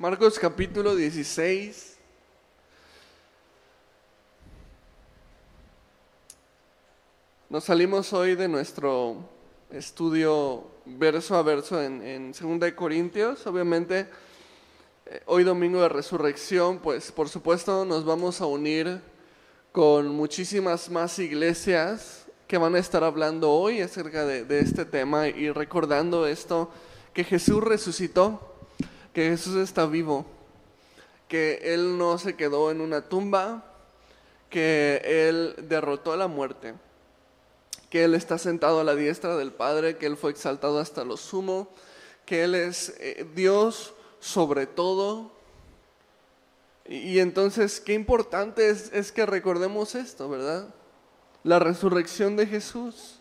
Marcos capítulo 16. Nos salimos hoy de nuestro estudio verso a verso en, en 2 Corintios. Obviamente, eh, hoy domingo de resurrección, pues por supuesto nos vamos a unir con muchísimas más iglesias que van a estar hablando hoy acerca de, de este tema y recordando esto, que Jesús resucitó que Jesús está vivo, que Él no se quedó en una tumba, que Él derrotó la muerte, que Él está sentado a la diestra del Padre, que Él fue exaltado hasta lo sumo, que Él es eh, Dios sobre todo. Y, entonces, qué importante es, es que recordemos esto, ¿verdad? La resurrección de Jesús.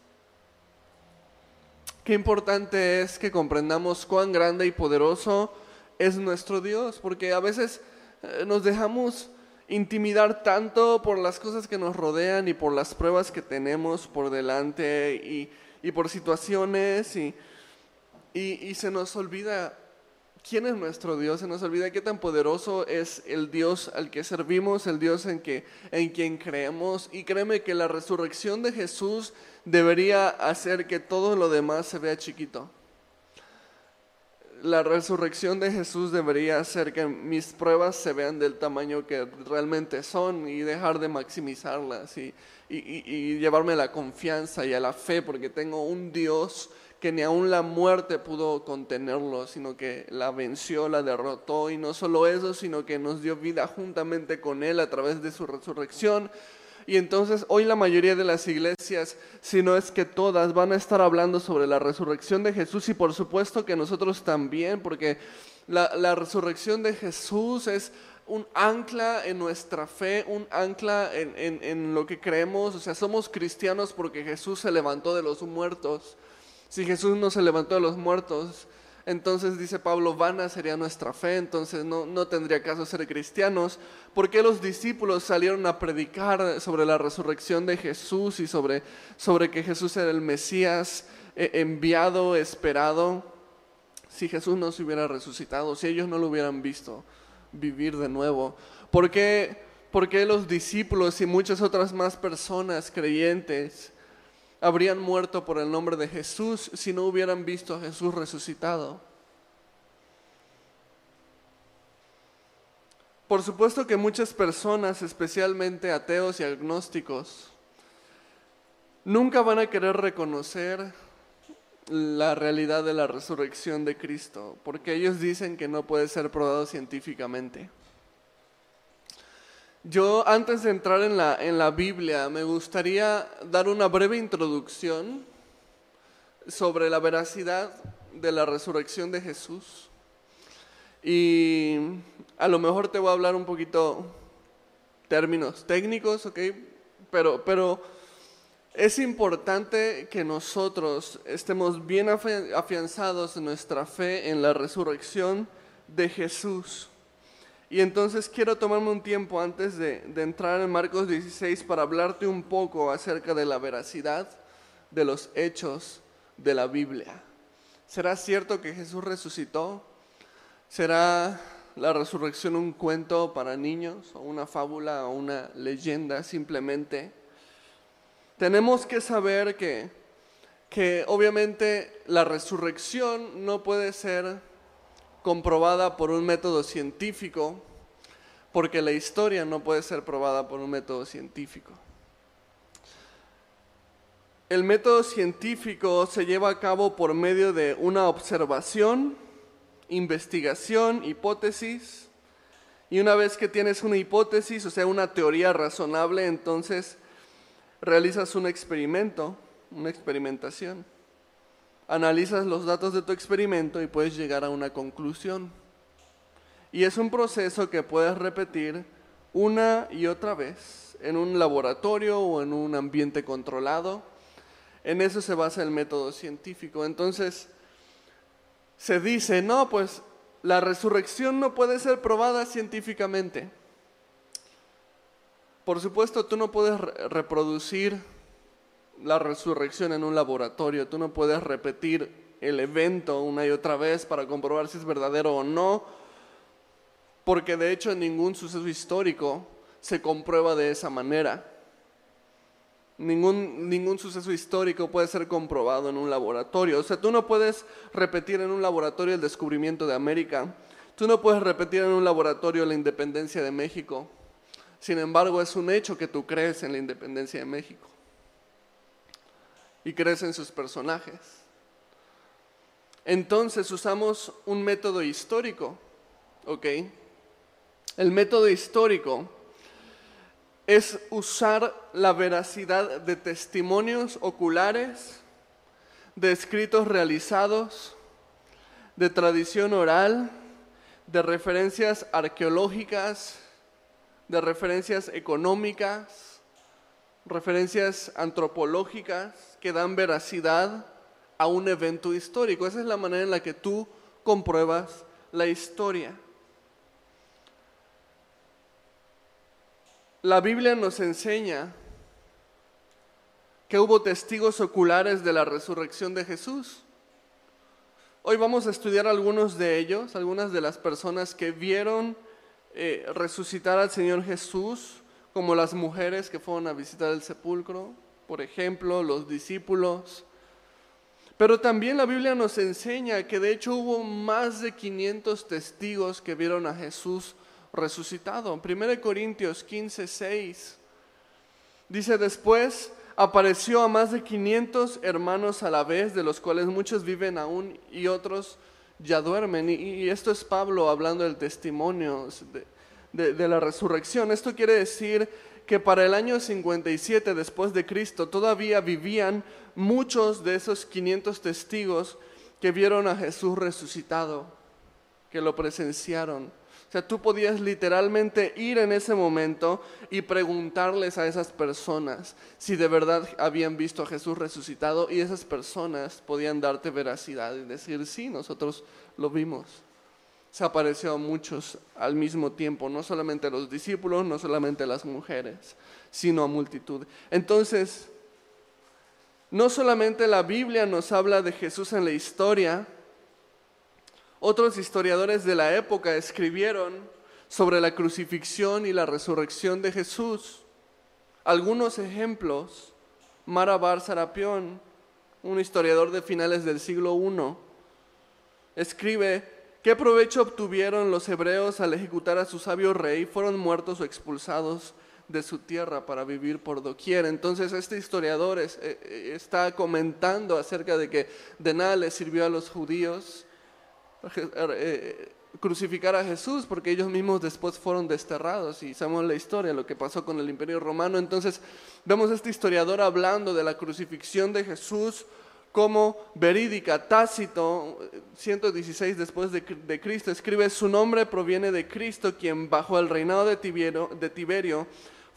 Qué importante es que comprendamos cuán grande y poderoso es nuestro Dios, porque a veces eh, nos dejamos intimidar tanto por las cosas que nos rodean y por las pruebas que tenemos por delante y, por situaciones y, y, se nos olvida quién es nuestro Dios, se nos olvida qué tan poderoso es el Dios al que servimos, el Dios en, que, en quien creemos. Y créeme que la resurrección de Jesús debería hacer que todo lo demás se vea chiquito la resurrección de Jesús debería hacer que mis pruebas se vean del tamaño que realmente son y dejar de maximizarlas y, llevarme a la confianza y a la fe porque tengo un Dios que ni aun la muerte pudo contenerlo, sino que la venció, la derrotó. Y no solo eso, sino que nos dio vida juntamente con Él a través de su resurrección y entonces hoy la mayoría de las iglesias, si no es que todas, van a estar hablando sobre la resurrección de Jesús y por supuesto que nosotros también, porque la, resurrección de Jesús es un ancla en nuestra fe, un ancla en, en, lo que creemos. O sea, somos cristianos porque Jesús se levantó de los muertos. Si Jesús no se levantó de los muertos, entonces dice Pablo, vana sería nuestra fe, entonces no, no tendría caso ser cristianos. ¿Por qué los discípulos salieron a predicar sobre la resurrección de Jesús y sobre, sobre que Jesús era el Mesías eh, enviado, esperado? Si Jesús no se hubiera resucitado, si ellos no lo hubieran visto vivir de nuevo. ¿Por qué, por qué los discípulos y muchas otras más personas creyentes? Habrían muerto por el nombre de Jesús si no hubieran visto a Jesús resucitado. Por supuesto que muchas personas, especialmente ateos y agnósticos, nunca van a querer reconocer la realidad de la resurrección de Cristo, porque ellos dicen que no puede ser probado científicamente. Yo antes de entrar en la, en la Biblia me gustaría dar una breve introducción sobre la veracidad de la resurrección de Jesús. Y a lo mejor te voy a hablar un poquito términos técnicos, ¿ok? Pero, pero es importante que nosotros estemos bien afianzados en nuestra fe en la resurrección de Jesús. Y entonces quiero tomarme un tiempo antes de, entrar en Marcos 16 para hablarte un poco acerca de la veracidad de los hechos de la Biblia. ¿Será cierto que Jesús resucitó? ¿Será la resurrección un cuento para niños o una fábula o una leyenda simplemente? Tenemos que saber que, que obviamente la resurrección no puede ser comprobada por un método científico, porque la historia no puede ser probada por un método científico. El método científico se lleva a cabo por medio de una observación, investigación, hipótesis, y una vez que tienes una hipótesis, o sea, una teoría razonable, entonces realizas un experimento, una experimentación analizas los datos de tu experimento y puedes llegar a una conclusión. Y es un proceso que puedes repetir una y otra vez en un laboratorio o en un ambiente controlado. En eso se basa el método científico. Entonces, se dice, no, pues la resurrección no puede ser probada científicamente. Por supuesto, tú no puedes reproducir la resurrección en un laboratorio. Tú no puedes repetir el evento una y otra vez para comprobar si es verdadero o no. porque de hecho ningún suceso histórico se comprueba de esa manera. Ningún, ningún suceso histórico puede ser comprobado en un laboratorio. O sea, tú no puedes repetir en un laboratorio el descubrimiento de América. Tú no puedes repetir en un laboratorio la independencia de México. Sin embargo, es un hecho que tú crees en la independencia de México. Y crees en sus personajes. Entonces usamos un método histórico, ¿ok? El método histórico es usar la veracidad de testimonios oculares, de escritos realizados, de tradición oral, de referencias arqueológicas, de referencias económicas, referencias antropológicas que dan veracidad a un evento histórico. Esa es la manera en la que tú compruebas la historia. La Biblia nos enseña que hubo testigos oculares de la resurrección de Jesús. Hoy vamos a estudiar algunos de ellos, algunas de las personas que vieron eh, resucitar al Señor Jesús, como las mujeres que fueron a visitar el sepulcro, por ejemplo, los discípulos. Pero también la Biblia nos enseña que de hecho hubo más de 500 testigos que vieron a Jesús resucitado. 1 Corintios 15, 6 dice después apareció a más de 500 hermanos a la vez, de los cuales muchos viven aún y otros ya duermen. Y, esto es Pablo hablando del testimonio de, de la resurrección. Esto quiere decir que para el año 57 después de Cristo todavía vivían muchos de esos 500 testigos que vieron a Jesús resucitado, que lo presenciaron. O sea, tú podías literalmente ir en ese momento y preguntarles a esas personas si de verdad habían visto a Jesús resucitado y esas personas podían darte veracidad y decir, sí, nosotros lo vimos. Se apareció a muchos al mismo tiempo, no solamente a los discípulos, no solamente a las mujeres, sino a multitud. Entonces, no solamente la Biblia nos habla de Jesús en la historia, otros historiadores de la época escribieron sobre la crucifixión y la resurrección de Jesús. Algunos ejemplos, Marabar Sarapión, un historiador de finales del siglo I, escribe, ¿qué provecho obtuvieron los hebreos al ejecutar a su sabio rey? Fueron muertos o expulsados de su tierra para vivir por doquier. Entonces este historiador eh, eh, está comentando acerca de que de nada le sirvió a los judíos eh, crucificar a Jesús porque ellos mismos después fueron desterrados y sabemos la historia, lo que pasó con el imperio romano. Entonces vemos a este historiador hablando de la crucifixión de Jesús como verídica. Tácito, 116 después de, Cristo, escribe, su nombre proviene de Cristo, quien bajo el reinado de Tiberio,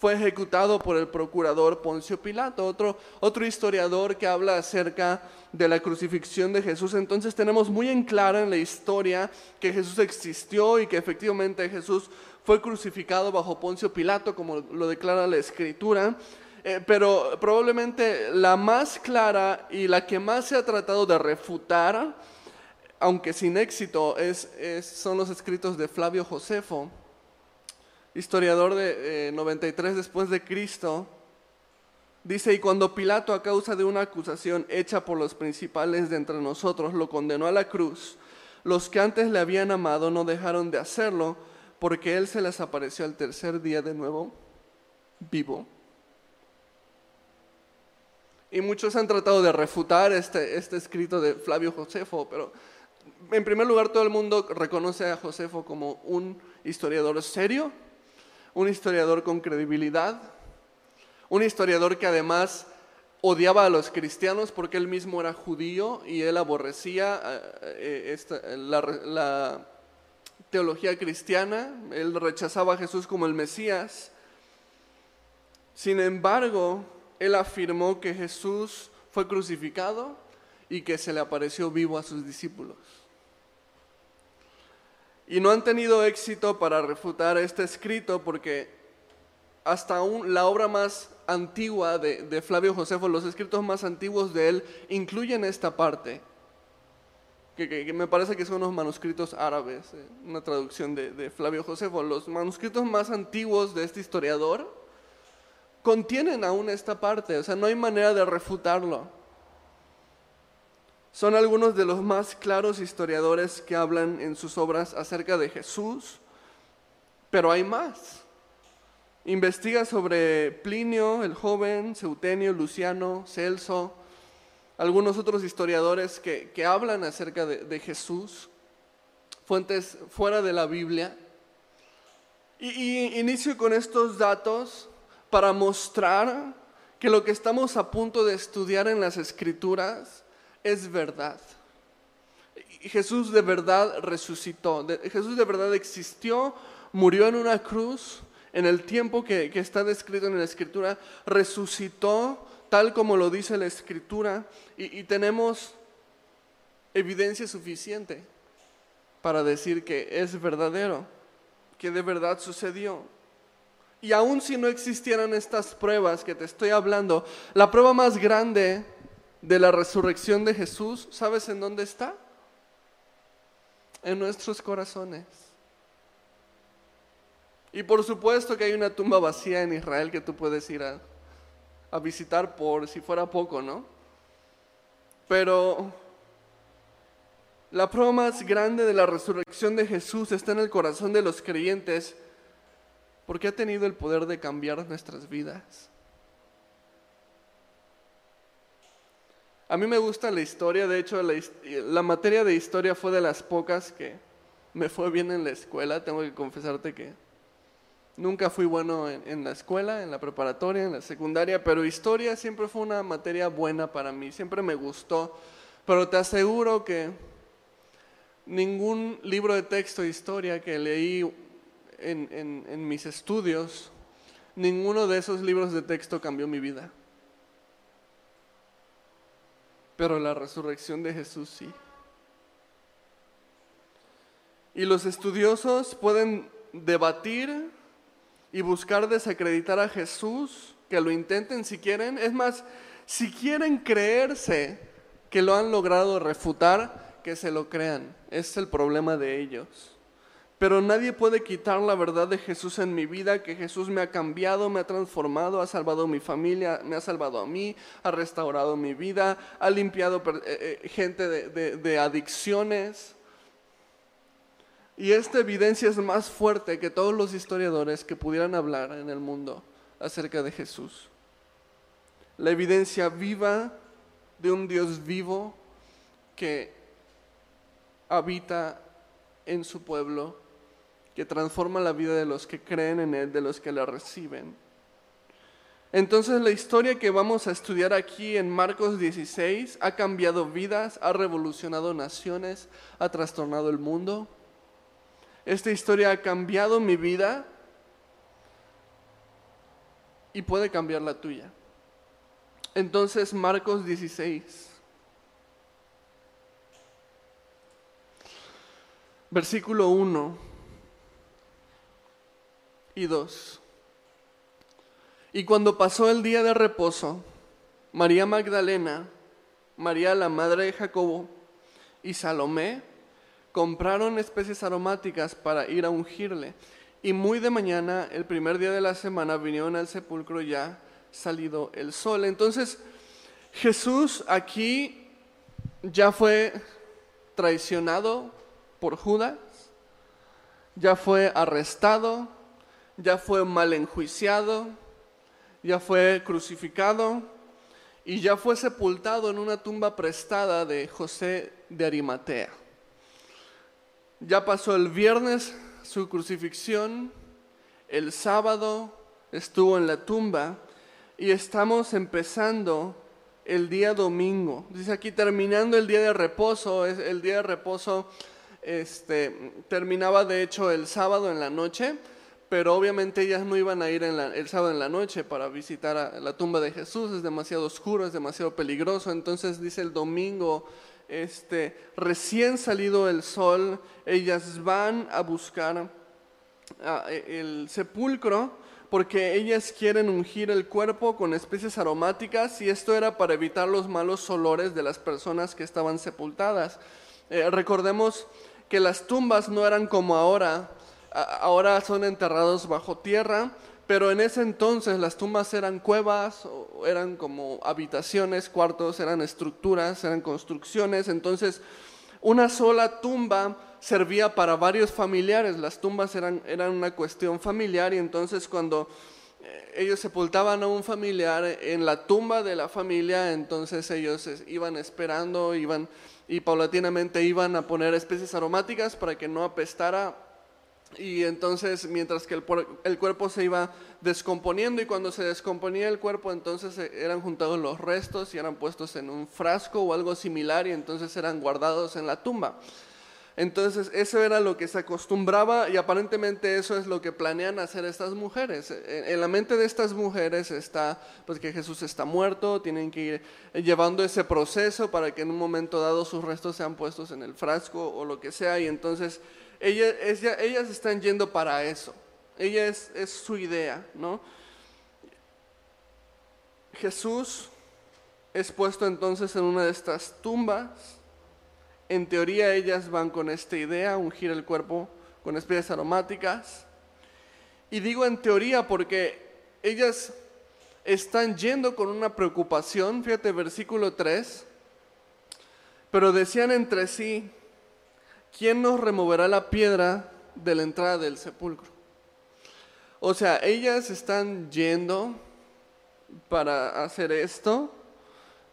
fue ejecutado por el procurador Poncio Pilato, otro, otro historiador que habla acerca de la crucifixión de Jesús. Entonces tenemos muy en clara en la historia que Jesús existió y que efectivamente Jesús fue crucificado bajo Poncio Pilato, como lo declara la escritura. Eh, pero probablemente la más clara y la que más se ha tratado de refutar, aunque sin éxito, es, son los escritos de Flavio Josefo historiador de 93 eh, después de Cristo, dice, y cuando Pilato a causa de una acusación hecha por los principales de entre nosotros lo condenó a la cruz, los que antes le habían amado no dejaron de hacerlo, porque él se les apareció al tercer día de nuevo vivo. Y muchos han tratado de refutar este, este escrito de Flavio Josefo, pero en primer lugar todo el mundo reconoce a Josefo como un historiador serio, un historiador con credibilidad, un historiador que además odiaba a los cristianos porque él mismo era judío y él aborrecía eh, eh, la, teología cristiana, él rechazaba a Jesús como el Mesías. Sin embargo, él afirmó que Jesús fue crucificado y que se le apareció vivo a sus discípulos y no han tenido éxito para refutar este escrito porque hasta aún la obra más antigua de, de, Flavio Josefo, los escritos más antiguos de él, incluyen esta parte. que, me parece que son unos manuscritos árabes, eh, una traducción de, de Flavio Josefo, los manuscritos más antiguos de este historiador contienen aún esta parte, o sea, no hay manera de refutarlo. Son algunos de los más claros historiadores que hablan en sus obras acerca de Jesús, pero hay más. Investiga sobre Plinio, el joven, Seutenio, Luciano, Celso, algunos otros historiadores que, hablan acerca de, Jesús, fuentes fuera de la Biblia. Y, y inicio con estos datos para mostrar que lo que estamos a punto de estudiar en las escrituras es verdad. Jesús de verdad resucitó, Jesús de verdad existió, murió en una cruz en el tiempo que, está descrito en la escritura, resucitó tal como lo dice la escritura y, tenemos evidencia suficiente para decir que es verdadero, que de verdad sucedió. Y aun si no existieran estas pruebas que te estoy hablando, la prueba más grande de la resurrección de Jesús, ¿sabes en dónde está? En nuestros corazones. Y por supuesto que hay una tumba vacía en Israel que tú puedes ir a, visitar por si fuera poco, ¿no? Pero la prueba más grande de la resurrección de Jesús está en el corazón de los creyentes porque ha tenido el poder de cambiar nuestras vidas. A mí me gusta la historia, de hecho la, la materia de historia fue de las pocas que me fue bien en la escuela, tengo que confesarte que Nunca fui bueno en, la escuela, en la preparatoria, en la secundaria, pero historia siempre fue una materia buena para mí, siempre me gustó. Pero te aseguro que ningún libro de texto de historia que leí en, mis estudios, ninguno de esos libros de texto cambió mi vida. Pero la resurrección de Jesús sí. Y los estudiosos pueden debatir y buscar desacreditar a Jesús, que lo intenten si quieren. Es más, si quieren creerse que lo han logrado refutar, que se lo crean. es el problema de ellos. Pero nadie puede quitar la verdad de Jesús en mi vida, que Jesús me ha cambiado, me ha transformado, ha salvado mi familia, me ha salvado a mí, ha restaurado mi vida, ha limpiado eh, eh, gente de adicciones, y esta evidencia es más fuerte que todos los historiadores que pudieran hablar en el mundo acerca de Jesús. La evidencia viva de un Dios vivo que habita en su pueblo, que transforma la vida de los que creen en Él, de los que la reciben. Entonces la historia que vamos a estudiar aquí en Marcos 16 ha cambiado vidas, ha revolucionado naciones, ha trastornado el mundo esta historia ha cambiado mi vida y puede cambiar la tuya. Entonces, Marcos 16. Versículo 1 y 2. Y cuando pasó el día de reposo, María Magdalena, María la madre de Jacobo y Salomé compraron especies aromáticas para ir a ungirle. Y muy de mañana, el primer día de la semana, vinieron al sepulcro ya salido el sol. Entonces, Jesús aquí ya fue traicionado por Judas, ya fue arrestado, ya fue mal enjuiciado, ya fue crucificado y ya fue sepultado en una tumba prestada de José de Arimatea. Ya pasó el viernes su crucifixión, el sábado estuvo en la tumba y estamos empezando el día domingo. Dice aquí terminando el día de reposo, el día de reposo este, terminaba de hecho el sábado en la noche, pero obviamente ellas no iban a ir el sábado en la noche para visitar la tumba de Jesús, es demasiado oscuro, es demasiado peligroso, entonces dice el domingo este, recién salido el sol, ellas van a buscar e, el sepulcro porque ellas quieren ungir el cuerpo con especies aromáticas y esto era para evitar los malos olores de las personas que estaban sepultadas. Eh, recordemos que las tumbas no eran como ahora, ahora son enterrados bajo tierra, pero en ese entonces las tumbas eran cuevas, eran como habitaciones, cuartos, eran estructuras, eran construcciones, entonces una sola tumba servía para varios familiares, las tumbas eran, eran una cuestión familiar y entonces cuando eh, ellos sepultaban a un familiar en la tumba de la familia, entonces ellos iban esperando, iban y paulatinamente iban a poner especies aromáticas para que no apestara y entonces mientras que el, el, cuerpo se iba descomponiendo y cuando se descomponía el cuerpo entonces eh, eran juntados los restos y eran puestos en un frasco o algo similar y entonces eran guardados en la tumba. Entonces, eso era lo que se acostumbraba y aparentemente eso es lo que planean hacer estas mujeres. En, la mente de estas mujeres está pues que Jesús está muerto, tienen que ir llevando ese proceso para que en un momento dado sus restos sean puestos en el frasco o lo que sea y entonces ellas, están yendo para eso. Ella es, su idea. Jesús es puesto entonces en una de estas tumbas en teoría ellas van con esta idea, ungir el cuerpo con especies aromáticas. Y digo en teoría porque ellas están yendo con una preocupación, fíjate versículo 3, pero decían entre sí, ¿quién nos removerá la piedra de la entrada del sepulcro? O sea, ellas están yendo para hacer esto,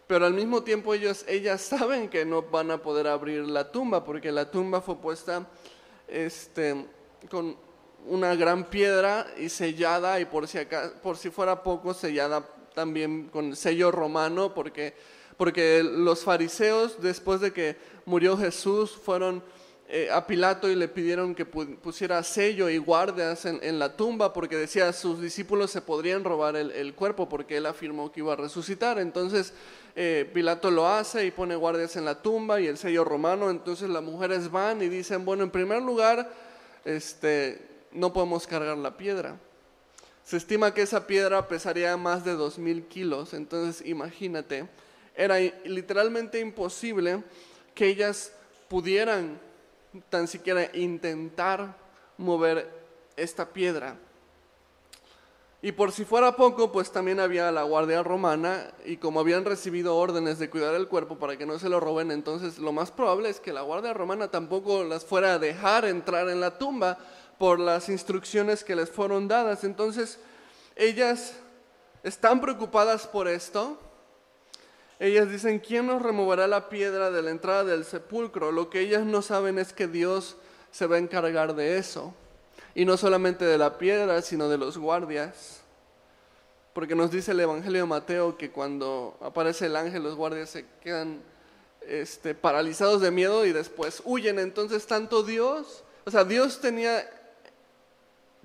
pero al mismo tiempo ellos, ellas saben que no van a poder abrir la tumba, porque la tumba fue puesta este, con una gran piedra y sellada, y por si, acá, por si fuera poco, sellada también con sello romano, porque, porque los fariseos, después de que murió Jesús, fueron eh, a Pilato y le pidieron que pusiera sello y guardias en, la tumba porque decía sus discípulos se podrían robar el, cuerpo porque él afirmó que iba a resucitar. Entonces eh, Pilato lo hace y pone guardias en la tumba y el sello romano. Entonces las mujeres van y dicen, bueno, en primer lugar, este, no podemos cargar la piedra. Se estima que esa piedra pesaría más de dos mil kilos. Entonces imagínate, era literalmente imposible que ellas pudieran tan siquiera intentar mover esta piedra. Y por si fuera poco, pues también había la guardia romana y como habían recibido órdenes de cuidar el cuerpo para que no se lo roben, entonces lo más probable es que la guardia romana tampoco las fuera a dejar entrar en la tumba por las instrucciones que les fueron dadas. Entonces, ellas están preocupadas por esto ellas dicen, ¿quién nos removerá la piedra de la entrada del sepulcro? Lo que ellas no saben es que Dios se va a encargar de eso. Y no solamente de la piedra, sino de los guardias. Porque nos dice el Evangelio de Mateo que cuando aparece el ángel, los guardias se quedan este, paralizados de miedo y después huyen. Entonces, tanto Dios, o sea, Dios tenía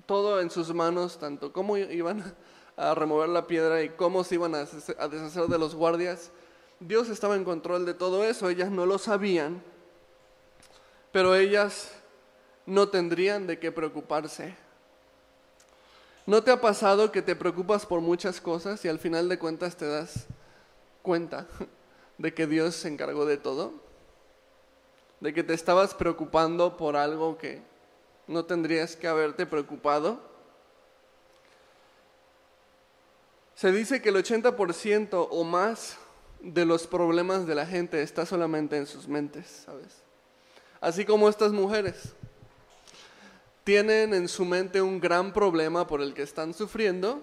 todo en sus manos, tanto cómo iban a remover la piedra y cómo se iban a deshacer de los guardias Dios estaba en control de todo eso, ellas no lo sabían, pero ellas no tendrían de qué preocuparse. ¿No te ha pasado que te preocupas por muchas cosas y al final de cuentas te das cuenta de que Dios se encargó de todo? De que te estabas preocupando por algo que no tendrías que haberte preocupado. Se dice que el 80% o más de los problemas de la gente está solamente en sus mentes, ¿sabes? Así como estas mujeres tienen en su mente un gran problema por el que están sufriendo,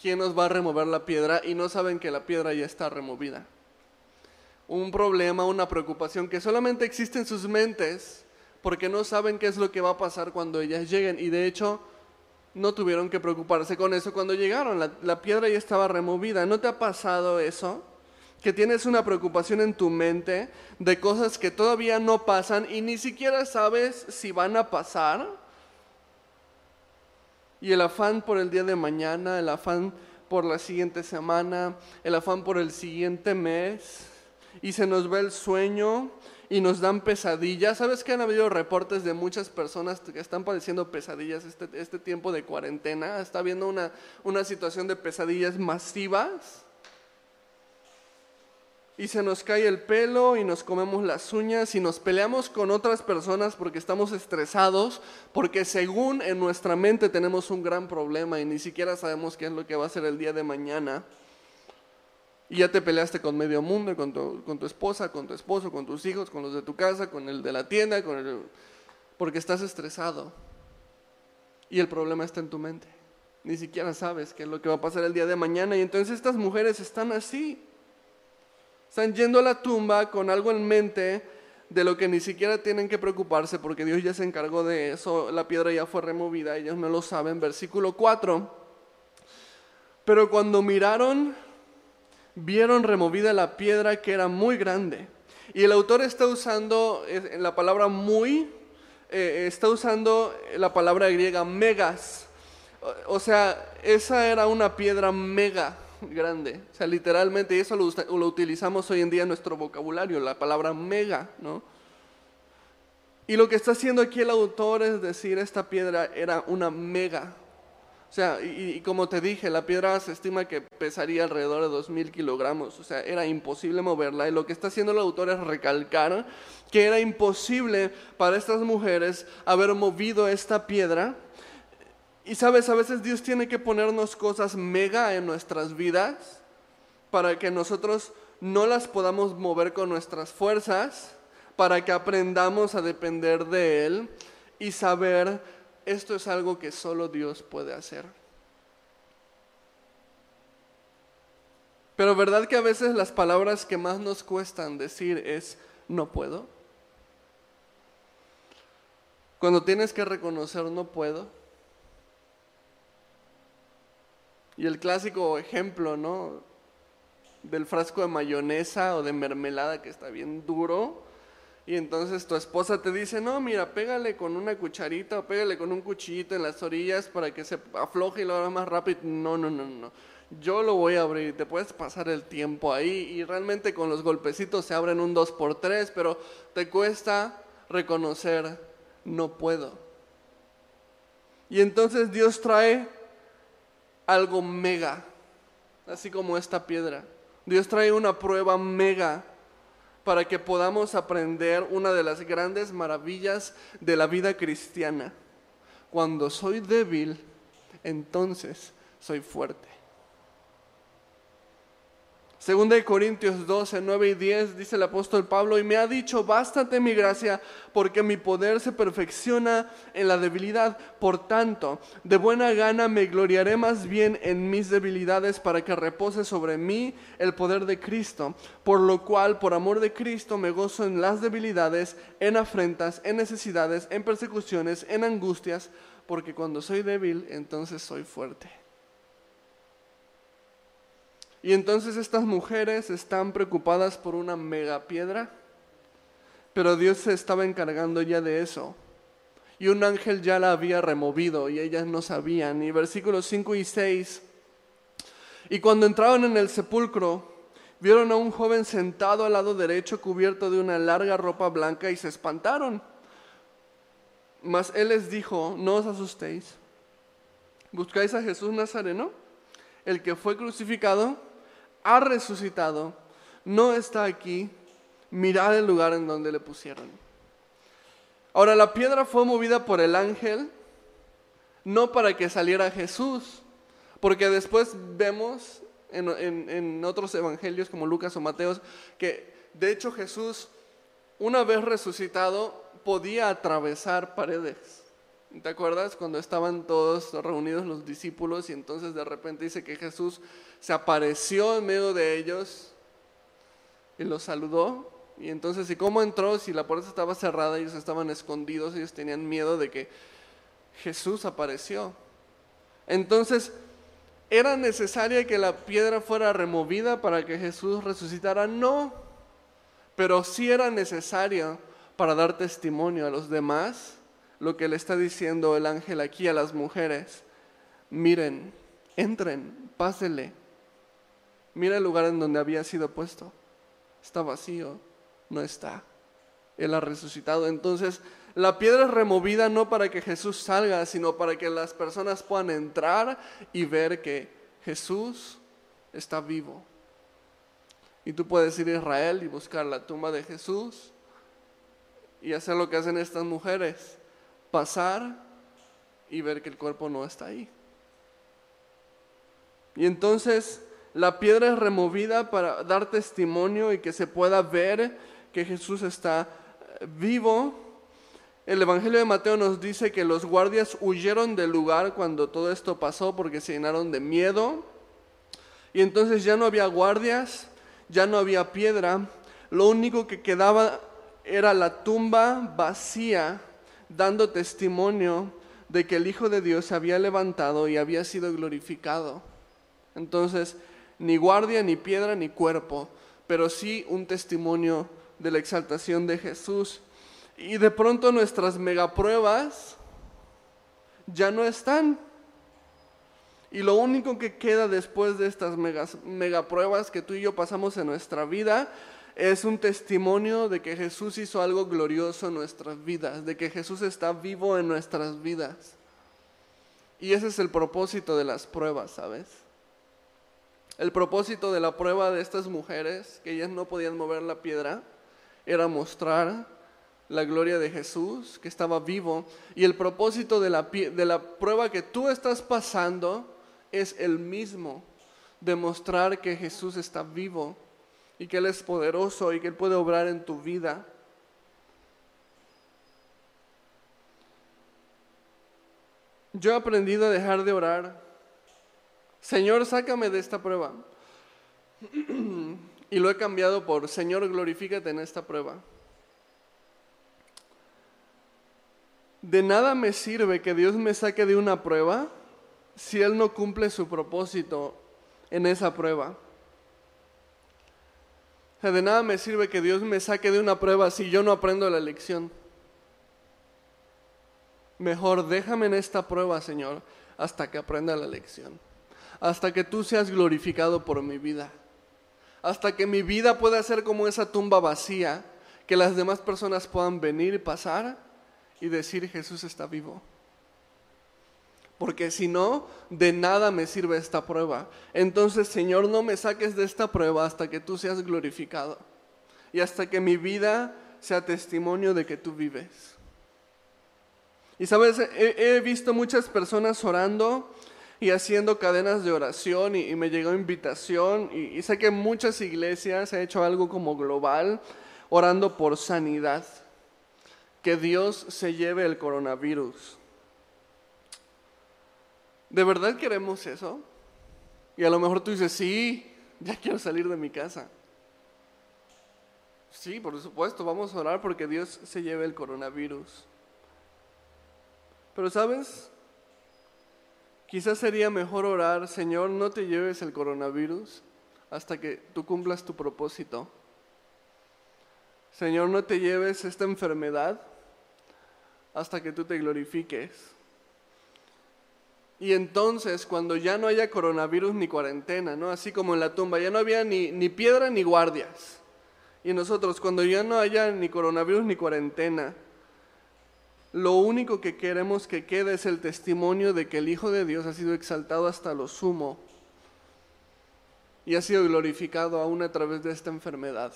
¿quién nos va a remover la piedra? Y no saben que la piedra ya está removida. Un problema, una preocupación que solamente existe en sus mentes porque no saben qué es lo que va a pasar cuando ellas lleguen. Y de hecho, no tuvieron que preocuparse con eso cuando llegaron. La, la piedra ya estaba removida. ¿No te ha pasado eso? Que tienes una preocupación en tu mente de cosas que todavía no pasan y ni siquiera sabes si van a pasar. Y el afán por el día de mañana, el afán por la siguiente semana, el afán por el siguiente mes, y se nos ve el sueño y nos dan pesadillas. ¿Sabes que han habido reportes de muchas personas que están padeciendo pesadillas este, este tiempo de cuarentena? Está habiendo una, una situación de pesadillas masivas y se nos cae el pelo y nos comemos las uñas y nos peleamos con otras personas porque estamos estresados, porque según en nuestra mente tenemos un gran problema y ni siquiera sabemos qué es lo que va a ser el día de mañana. Y ya te peleaste con medio mundo, con tu, con tu esposa, con tu esposo, con tus hijos, con los de tu casa, con el de la tienda, con el, porque estás estresado. Y el problema está en tu mente. Ni siquiera sabes qué es lo que va a pasar el día de mañana. Y entonces estas mujeres están así. Están yendo a la tumba con algo en mente de lo que ni siquiera tienen que preocuparse porque Dios ya se encargó de eso, la piedra ya fue removida, ellos no lo saben. Versículo 4. Pero cuando miraron, vieron removida la piedra que era muy grande. Y el autor está usando la palabra muy, eh, está usando la palabra griega megas. O sea, esa era una piedra mega grande. O sea, literalmente, y eso lo, utilizamos hoy en día en nuestro vocabulario, la palabra mega, ¿no? Y lo que está haciendo aquí el autor es decir, esta piedra era una mega. O sea, y, y como te dije, la piedra se estima que pesaría alrededor de 2.000 kilogramos. O sea, era imposible moverla. Y lo que está haciendo el autor es recalcar que era imposible para estas mujeres haber movido esta piedra y sabes, a veces Dios tiene que ponernos cosas mega en nuestras vidas para que nosotros no las podamos mover con nuestras fuerzas, para que aprendamos a depender de Él y saber esto es algo que solo Dios puede hacer. Pero verdad que a veces las palabras que más nos cuestan decir es no puedo. Cuando tienes que reconocer no puedo Y el clásico ejemplo, ¿no? Del frasco de mayonesa o de mermelada que está bien duro. Y entonces tu esposa te dice, no, mira, pégale con una cucharita o pégale con un cuchillito en las orillas para que se afloje y lo haga más rápido. No, no, no, no. Yo lo voy a abrir, te puedes pasar el tiempo ahí y realmente con los golpecitos se abren un 2x3, pero te cuesta reconocer, no puedo. Y entonces Dios trae algo mega, así como esta piedra. Dios trae una prueba mega para que podamos aprender una de las grandes maravillas de la vida cristiana. Cuando soy débil, entonces soy fuerte. Segunda de Corintios 12, 9 y 10 dice el apóstol Pablo, y me ha dicho, bástate mi gracia, porque mi poder se perfecciona en la debilidad. Por tanto, de buena gana me gloriaré más bien en mis debilidades para que repose sobre mí el poder de Cristo. Por lo cual, por amor de Cristo, me gozo en las debilidades, en afrentas, en necesidades, en persecuciones, en angustias, porque cuando soy débil, entonces soy fuerte. Y entonces estas mujeres están preocupadas por una mega piedra, pero Dios se estaba encargando ya de eso. Y un ángel ya la había removido y ellas no sabían. Y versículos 5 y 6. Y cuando entraron en el sepulcro, vieron a un joven sentado al lado derecho cubierto de una larga ropa blanca y se espantaron. Mas él les dijo, no os asustéis. ¿Buscáis a Jesús Nazareno? El que fue crucificado ha resucitado, no está aquí, mirad el lugar en donde le pusieron. Ahora, la piedra fue movida por el ángel, no para que saliera Jesús, porque después vemos en, en otros evangelios como Lucas o Mateos que de hecho Jesús, una vez resucitado, podía atravesar paredes. ¿Te acuerdas cuando estaban todos reunidos los discípulos y entonces de repente dice que Jesús se apareció en medio de ellos y los saludó? Y entonces, ¿y cómo entró? Si la puerta estaba cerrada, ellos estaban escondidos, ellos tenían miedo de que Jesús apareció. Entonces, ¿era necesaria que la piedra fuera removida para que Jesús resucitara? No, pero sí era necesario para dar testimonio a los demás lo que le está diciendo el ángel aquí a las mujeres. Miren, entren, pásenle. Mira el lugar en donde había sido puesto. Está vacío, no está. Él ha resucitado. Entonces, la piedra es removida no para que Jesús salga, sino para que las personas puedan entrar y ver que Jesús está vivo. Y tú puedes ir a Israel y buscar la tumba de Jesús y hacer lo que hacen estas mujeres, pasar y ver que el cuerpo no está ahí. Y entonces la piedra es removida para dar testimonio y que se pueda ver que Jesús está eh, vivo. El Evangelio de Mateo nos dice que los guardias huyeron del lugar cuando todo esto pasó porque se llenaron de miedo. Y entonces ya no había guardias, ya no había piedra. Lo único que quedaba era la tumba vacía, dando testimonio de que el Hijo de Dios se había levantado y había sido glorificado. Entonces, ni guardia, ni piedra, ni cuerpo, pero sí un testimonio de la exaltación de Jesús. Y de pronto nuestras megapruebas ya no están. Y lo único que queda después de estas megapruebas que tú y yo pasamos en nuestra vida es un testimonio de que Jesús hizo algo glorioso en nuestras vidas, de que Jesús está vivo en nuestras vidas. Y ese es el propósito de las pruebas, ¿sabes? El propósito de la prueba de estas mujeres, que ellas no podían mover la piedra, era mostrar la gloria de Jesús, que estaba vivo. Y el propósito de la, de la prueba que tú estás pasando es el mismo, demostrar que Jesús está vivo y que Él es poderoso y que Él puede obrar en tu vida. Yo he aprendido a dejar de orar. Señor, sácame de esta prueba. y lo he cambiado por, Señor, glorifícate en esta prueba. De nada me sirve que Dios me saque de una prueba si Él no cumple su propósito en esa prueba. De nada me sirve que Dios me saque de una prueba si yo no aprendo la lección. Mejor déjame en esta prueba, Señor, hasta que aprenda la lección. Hasta que tú seas glorificado por mi vida hasta que mi vida pueda ser como esa tumba vacía, que las demás personas puedan venir y pasar y decir Jesús está vivo. Porque si no, de nada me sirve esta prueba. Entonces, Señor, no me saques de esta prueba hasta que tú seas glorificado y hasta que mi vida sea testimonio de que tú vives. Y sabes, he, he visto muchas personas orando y haciendo cadenas de oración y, me llegó invitación y, sé que muchas iglesias han hecho algo como global orando por sanidad, que Dios se lleve el coronavirus. ¿De verdad queremos eso? Y a lo mejor tú dices, sí, ya quiero salir de mi casa. Sí, por supuesto, vamos a orar porque Dios se lleve el coronavirus. Pero sabes, Quizás sería mejor orar, Señor, no te lleves el coronavirus hasta que tú cumplas tu propósito. Señor, no te lleves esta enfermedad hasta que tú te glorifiques. Y entonces, cuando ya no haya coronavirus ni cuarentena, ¿no? Así como en la tumba, ya no había ni, ni piedra ni guardias. Y nosotros, cuando ya no haya ni coronavirus ni cuarentena, lo único que queremos que quede es el testimonio de que el Hijo de Dios ha sido exaltado hasta lo sumo y ha sido glorificado aún a través de esta enfermedad.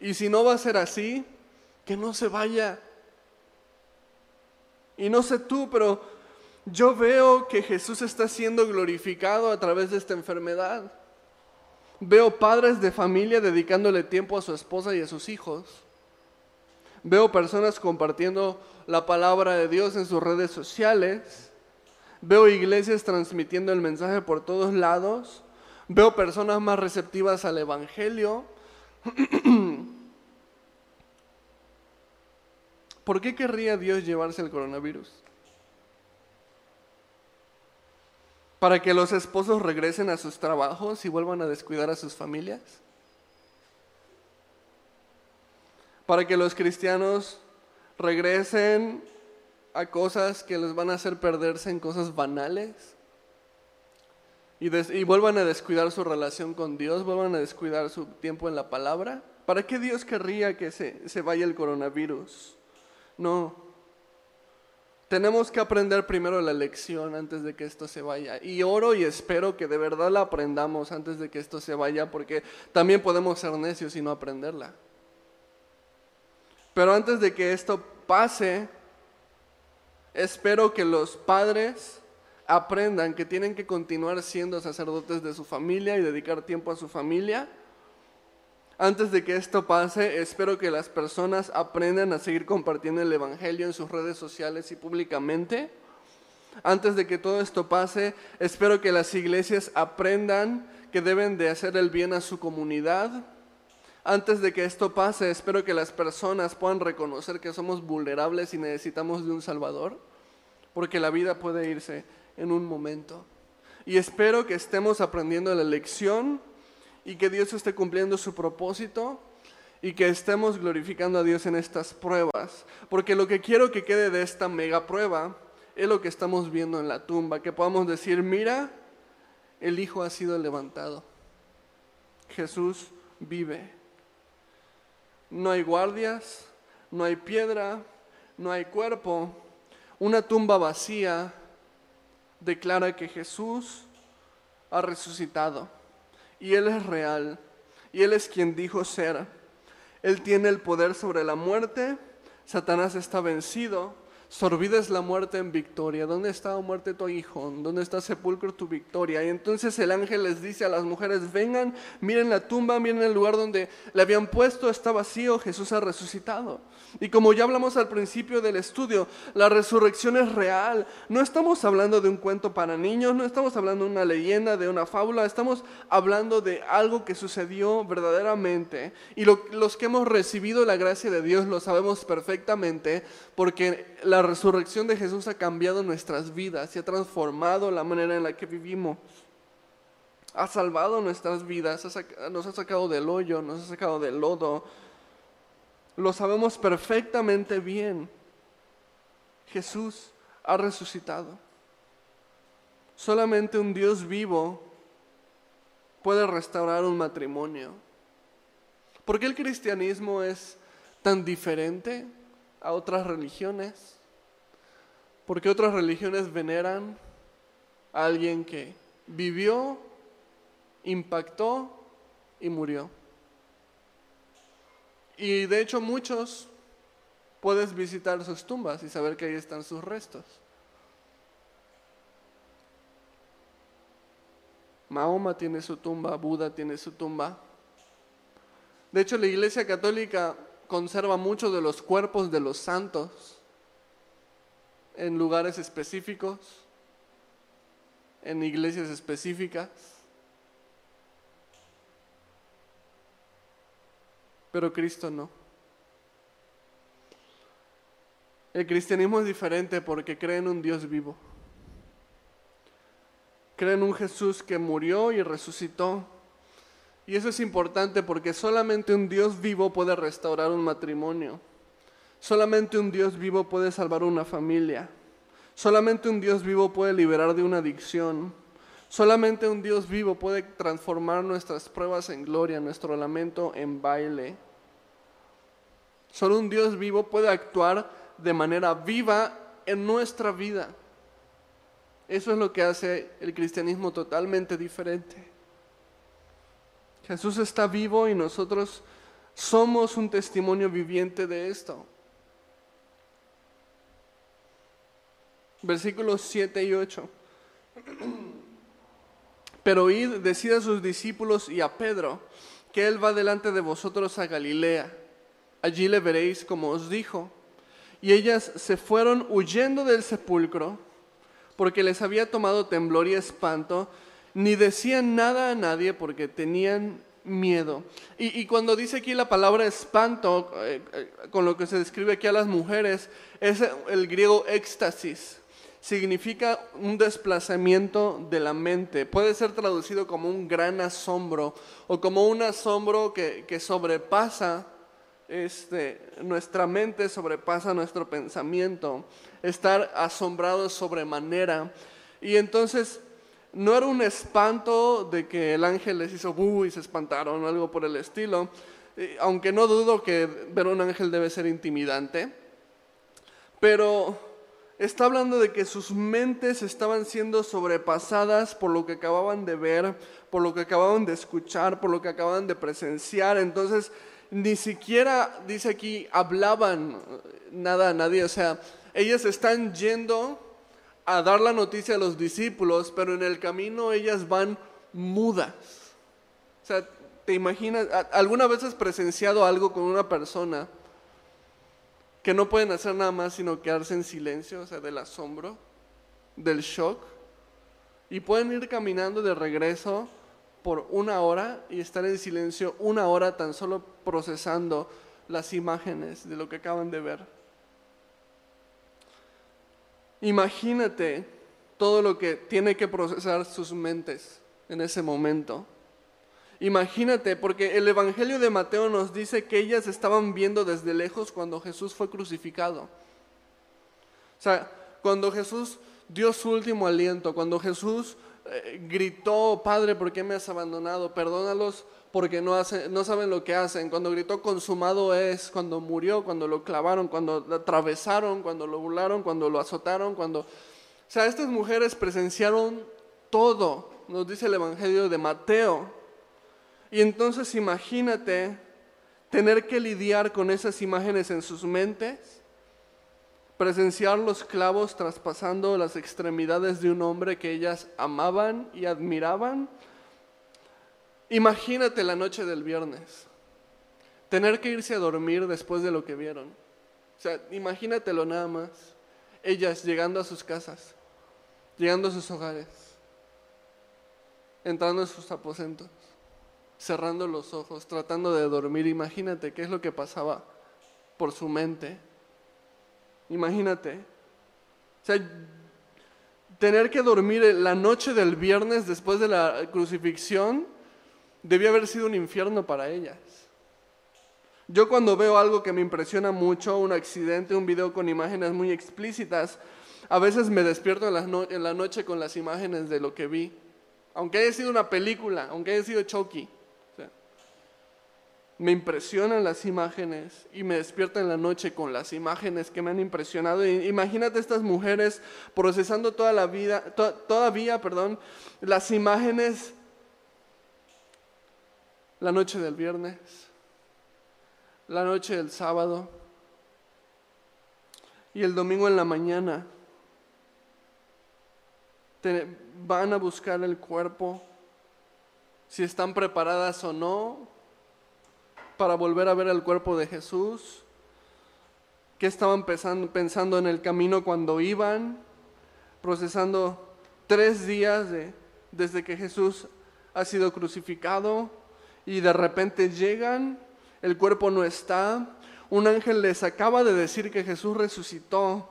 Y si no va a ser así, que no se vaya. Y no sé tú, pero yo veo que Jesús está siendo glorificado a través de esta enfermedad. Veo padres de familia dedicándole tiempo a su esposa y a sus hijos. Veo personas compartiendo la palabra de Dios en sus redes sociales. Veo iglesias transmitiendo el mensaje por todos lados. Veo personas más receptivas al Evangelio. ¿Por qué querría Dios llevarse el coronavirus? ¿Para que los esposos regresen a sus trabajos y vuelvan a descuidar a sus familias? para que los cristianos regresen a cosas que les van a hacer perderse en cosas banales y, vuelvan a descuidar su relación con Dios, vuelvan a descuidar su tiempo en la palabra. ¿Para qué Dios querría que se, se vaya el coronavirus? No. Tenemos que aprender primero la lección antes de que esto se vaya. Y oro y espero que de verdad la aprendamos antes de que esto se vaya, porque también podemos ser necios y no aprenderla. Pero antes de que esto pase, espero que los padres aprendan que tienen que continuar siendo sacerdotes de su familia y dedicar tiempo a su familia. Antes de que esto pase, espero que las personas aprendan a seguir compartiendo el Evangelio en sus redes sociales y públicamente. Antes de que todo esto pase, espero que las iglesias aprendan que deben de hacer el bien a su comunidad. Antes de que esto pase, espero que las personas puedan reconocer que somos vulnerables y necesitamos de un Salvador, porque la vida puede irse en un momento. Y espero que estemos aprendiendo la lección y que Dios esté cumpliendo su propósito y que estemos glorificando a Dios en estas pruebas. Porque lo que quiero que quede de esta mega prueba es lo que estamos viendo en la tumba, que podamos decir, mira, el Hijo ha sido levantado. Jesús vive. No hay guardias, no hay piedra, no hay cuerpo. Una tumba vacía declara que Jesús ha resucitado y Él es real y Él es quien dijo ser. Él tiene el poder sobre la muerte, Satanás está vencido Sorbida es la muerte en victoria. ¿Dónde está, muerte, tu aguijón? ¿Dónde está sepulcro tu victoria? Y entonces el ángel les dice a las mujeres, vengan, miren la tumba, miren el lugar donde le habían puesto, está vacío, Jesús ha resucitado. Y como ya hablamos al principio del estudio, la resurrección es real. No estamos hablando de un cuento para niños, no estamos hablando de una leyenda, de una fábula, estamos hablando de algo que sucedió verdaderamente. Y los que hemos recibido la gracia de Dios lo sabemos perfectamente porque la resurrección de Jesús ha cambiado nuestras vidas y ha transformado la manera en la que vivimos. Ha salvado nuestras vidas, nos ha sacado del hoyo, nos ha sacado del lodo. Lo sabemos perfectamente bien. Jesús ha resucitado. Solamente un Dios vivo puede restaurar un matrimonio. ¿Por qué el cristianismo es tan diferente a otras religiones? Porque otras religiones veneran a alguien que vivió, impactó y murió. Y de hecho muchos puedes visitar sus tumbas y saber que ahí están sus restos. Mahoma tiene su tumba, Buda tiene su tumba. De hecho, la Iglesia Católica conserva muchos de los cuerpos de los santos en lugares específicos, en iglesias específicas. Pero Cristo no. El cristianismo es diferente porque cree en un Dios vivo. Cree en un Jesús que murió y resucitó. Y eso es importante porque solamente un Dios vivo puede restaurar un matrimonio. Solamente un Dios vivo puede salvar una familia. Solamente un Dios vivo puede liberar de una adicción. Solamente un Dios vivo puede transformar nuestras pruebas en gloria, nuestro lamento en baile. Solo un Dios vivo puede actuar de manera viva en nuestra vida. Eso es lo que hace el cristianismo totalmente diferente. Jesús está vivo y nosotros somos un testimonio viviente de esto. versículos 7 y 8. Pero id, decid a sus discípulos y a Pedro que él va delante de vosotros a Galilea. Allí le veréis como os dijo. Y ellas se fueron huyendo del sepulcro porque les había tomado temblor y espanto, ni decían nada a nadie porque tenían miedo. Y, cuando dice aquí la palabra espanto, eh, eh, con lo que se describe aquí a las mujeres, es el griego éxtasis significa un desplazamiento de la mente. Puede ser traducido como un gran asombro o como un asombro que, sobrepasa este, nuestra mente, sobrepasa nuestro pensamiento. Estar asombrado sobremanera. Y entonces no era un espanto de que el ángel les hizo bu y se espantaron o algo por el estilo. Aunque no dudo que ver un ángel debe ser intimidante. Pero está hablando de que sus mentes estaban siendo sobrepasadas por lo que acababan de ver, por lo que acababan de escuchar, por lo que acababan de presenciar. Entonces, ni siquiera, dice aquí, hablaban nada a nadie. O sea, ellas están yendo a dar la noticia a los discípulos, pero en el camino ellas van mudas. O sea, ¿te imaginas? ¿Alguna vez has presenciado algo con una persona que no pueden hacer nada más sino quedarse en silencio, o sea, del asombro, del shock? Y pueden ir caminando de regreso por una hora y estar en silencio una hora tan solo procesando las imágenes de lo que acaban de ver. Imagínate todo lo que tiene que procesar sus mentes en ese momento. Imagínate, porque el Evangelio de Mateo nos dice que ellas estaban viendo desde lejos cuando Jesús fue crucificado. O sea, cuando Jesús dio su último aliento, cuando Jesús eh, gritó, Padre, ¿por qué me has abandonado? Perdónalos porque no, no saben lo que hacen. Cuando gritó, consumado es, cuando murió, cuando lo clavaron, cuando lo atravesaron, cuando lo burlaron, cuando lo azotaron, cuando... O sea, estas mujeres presenciaron todo, nos dice el Evangelio de Mateo. Y entonces imagínate tener que lidiar con esas imágenes en sus mentes, presenciar los clavos traspasando las extremidades de un hombre que ellas amaban y admiraban. Imagínate la noche del viernes, tener que irse a dormir después de lo que vieron. O sea, imagínatelo nada más, ellas llegando a sus casas, llegando a sus hogares, entrando en sus aposentos cerrando los ojos, tratando de dormir. Imagínate qué es lo que pasaba por su mente. Imagínate. O sea, tener que dormir la noche del viernes después de la crucifixión debía haber sido un infierno para ellas. Yo cuando veo algo que me impresiona mucho, un accidente, un video con imágenes muy explícitas, a veces me despierto en la, noche con las imágenes de lo que vi. Aunque haya sido una película, aunque haya sido Chucky me impresionan las imágenes y me despierto en la noche con las imágenes que me han impresionado. Imagínate estas mujeres procesando toda la vida, todavía, perdón, las imágenes la noche del viernes, la noche del sábado y el domingo en la mañana. van a buscar el cuerpo, si están preparadas o no, para volver a ver el cuerpo de Jesús? ¿Qué estaban pensando, pensando en el camino cuando iban? Procesando tres días desde que Jesús ha sido crucificado y de repente llegan, el cuerpo no está, un ángel les acaba de decir que Jesús resucitó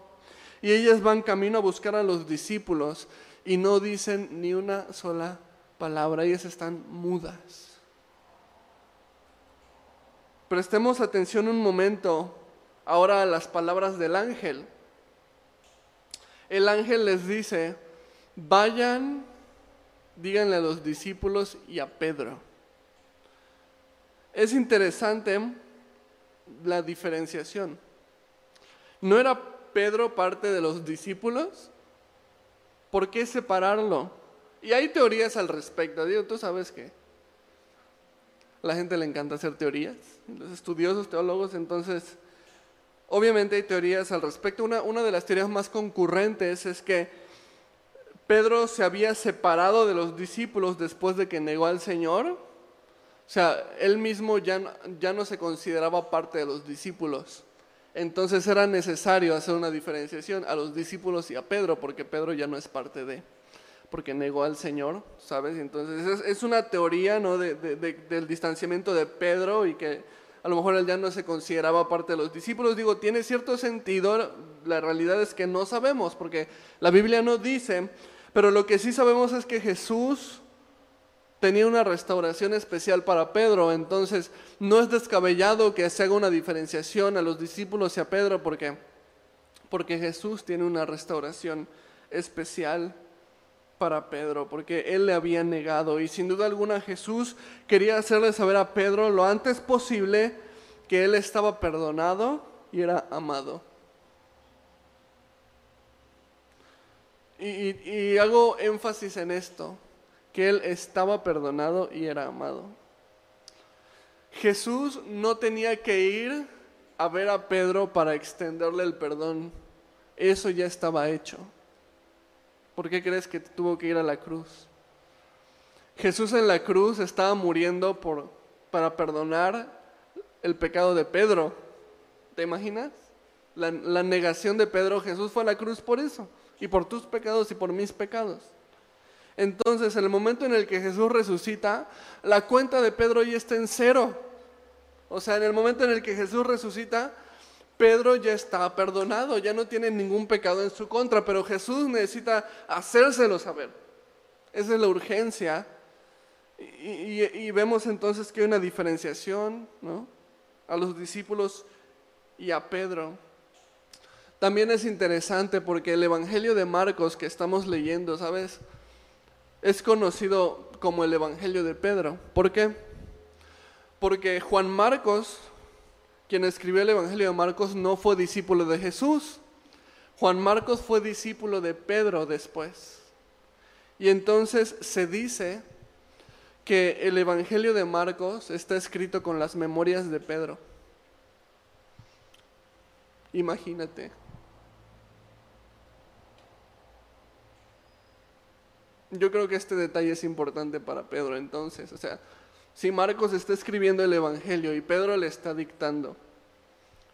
y ellas van camino a buscar a los discípulos y no dicen ni una sola palabra, ellas están mudas. Prestemos atención un momento ahora a las palabras del ángel. El ángel les dice, vayan, díganle a los discípulos y a Pedro. Es interesante la diferenciación. ¿No era Pedro parte de los discípulos? ¿Por qué separarlo? Y hay teorías al respecto. Digo, tú sabes que la gente le encanta hacer teorías, los estudiosos, teólogos, entonces, obviamente hay teorías al respecto. Una, una de las teorías más concurrentes es que Pedro se había separado de los discípulos después de que negó al Señor. O sea, él mismo ya, ya no se consideraba parte de los discípulos. Entonces era necesario hacer una diferenciación a los discípulos y a Pedro, porque Pedro ya no es parte de porque negó al Señor, ¿sabes? Entonces es, una teoría ¿no? del distanciamiento de Pedro y que a lo mejor él ya no se consideraba parte de los discípulos. Digo, tiene cierto sentido, la realidad es que no sabemos, porque la Biblia no dice, pero lo que sí sabemos es que Jesús tenía una restauración especial para Pedro, entonces no es descabellado que se haga una diferenciación a los discípulos y a Pedro, porque, porque Jesús tiene una restauración especial para Pedro, porque él le había negado. Y sin duda alguna Jesús quería hacerle saber a Pedro lo antes posible que él estaba perdonado y era amado. y hago énfasis en esto, que él estaba perdonado y era amado. Jesús no tenía que ir a ver a Pedro para extenderle el perdón. Eso ya estaba hecho. ¿Por qué crees que tuvo que ir a la cruz? Jesús en la cruz estaba muriendo por, para perdonar el pecado de Pedro. ¿Te imaginas? La, la, negación de Pedro, Jesús fue a la cruz por eso, y por tus pecados y por mis pecados. Entonces, en el momento en el que Jesús resucita, la cuenta de Pedro ya está en cero. O sea, en el momento en el que Jesús resucita, Pedro ya está perdonado, ya no tiene ningún pecado en su contra, pero Jesús necesita hacérselo saber. Esa es la urgencia. Y, vemos entonces que hay una diferenciación ¿no? a los discípulos y a Pedro. También es interesante porque el Evangelio de Marcos que estamos leyendo, ¿sabes? Es conocido como el Evangelio de Pedro. ¿Por qué? Porque Juan Marcos quien escribió el Evangelio de Marcos no fue discípulo de Jesús. Juan Marcos fue discípulo de Pedro después. Y entonces se dice que el Evangelio de Marcos está escrito con las memorias de Pedro. Imagínate. Yo creo que este detalle es importante para Pedro entonces. O sea, si Marcos está escribiendo el Evangelio y Pedro le está dictando,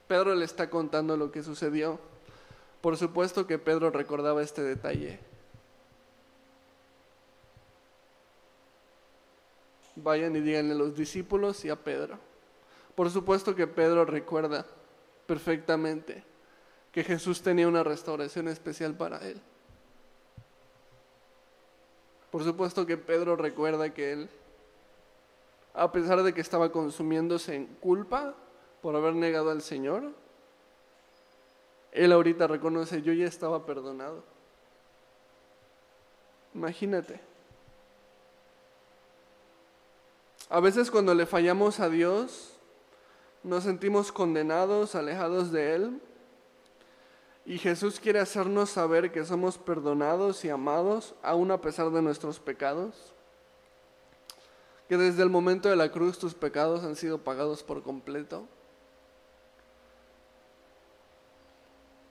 Pedro le está contando lo que sucedió, por supuesto que Pedro recordaba este detalle. Vayan y díganle a los discípulos y a Pedro. Por supuesto que Pedro recuerda perfectamente que Jesús tenía una restauración especial para él. Por supuesto que Pedro recuerda que él a pesar de que estaba consumiéndose en culpa por haber negado al Señor, él ahorita reconoce, yo ya estaba perdonado. Imagínate. A veces cuando le fallamos a Dios, nos sentimos condenados, alejados de Él. Y Jesús quiere hacernos saber que somos perdonados y amados, aun a pesar de nuestros pecados que desde el momento de la cruz tus pecados han sido pagados por completo?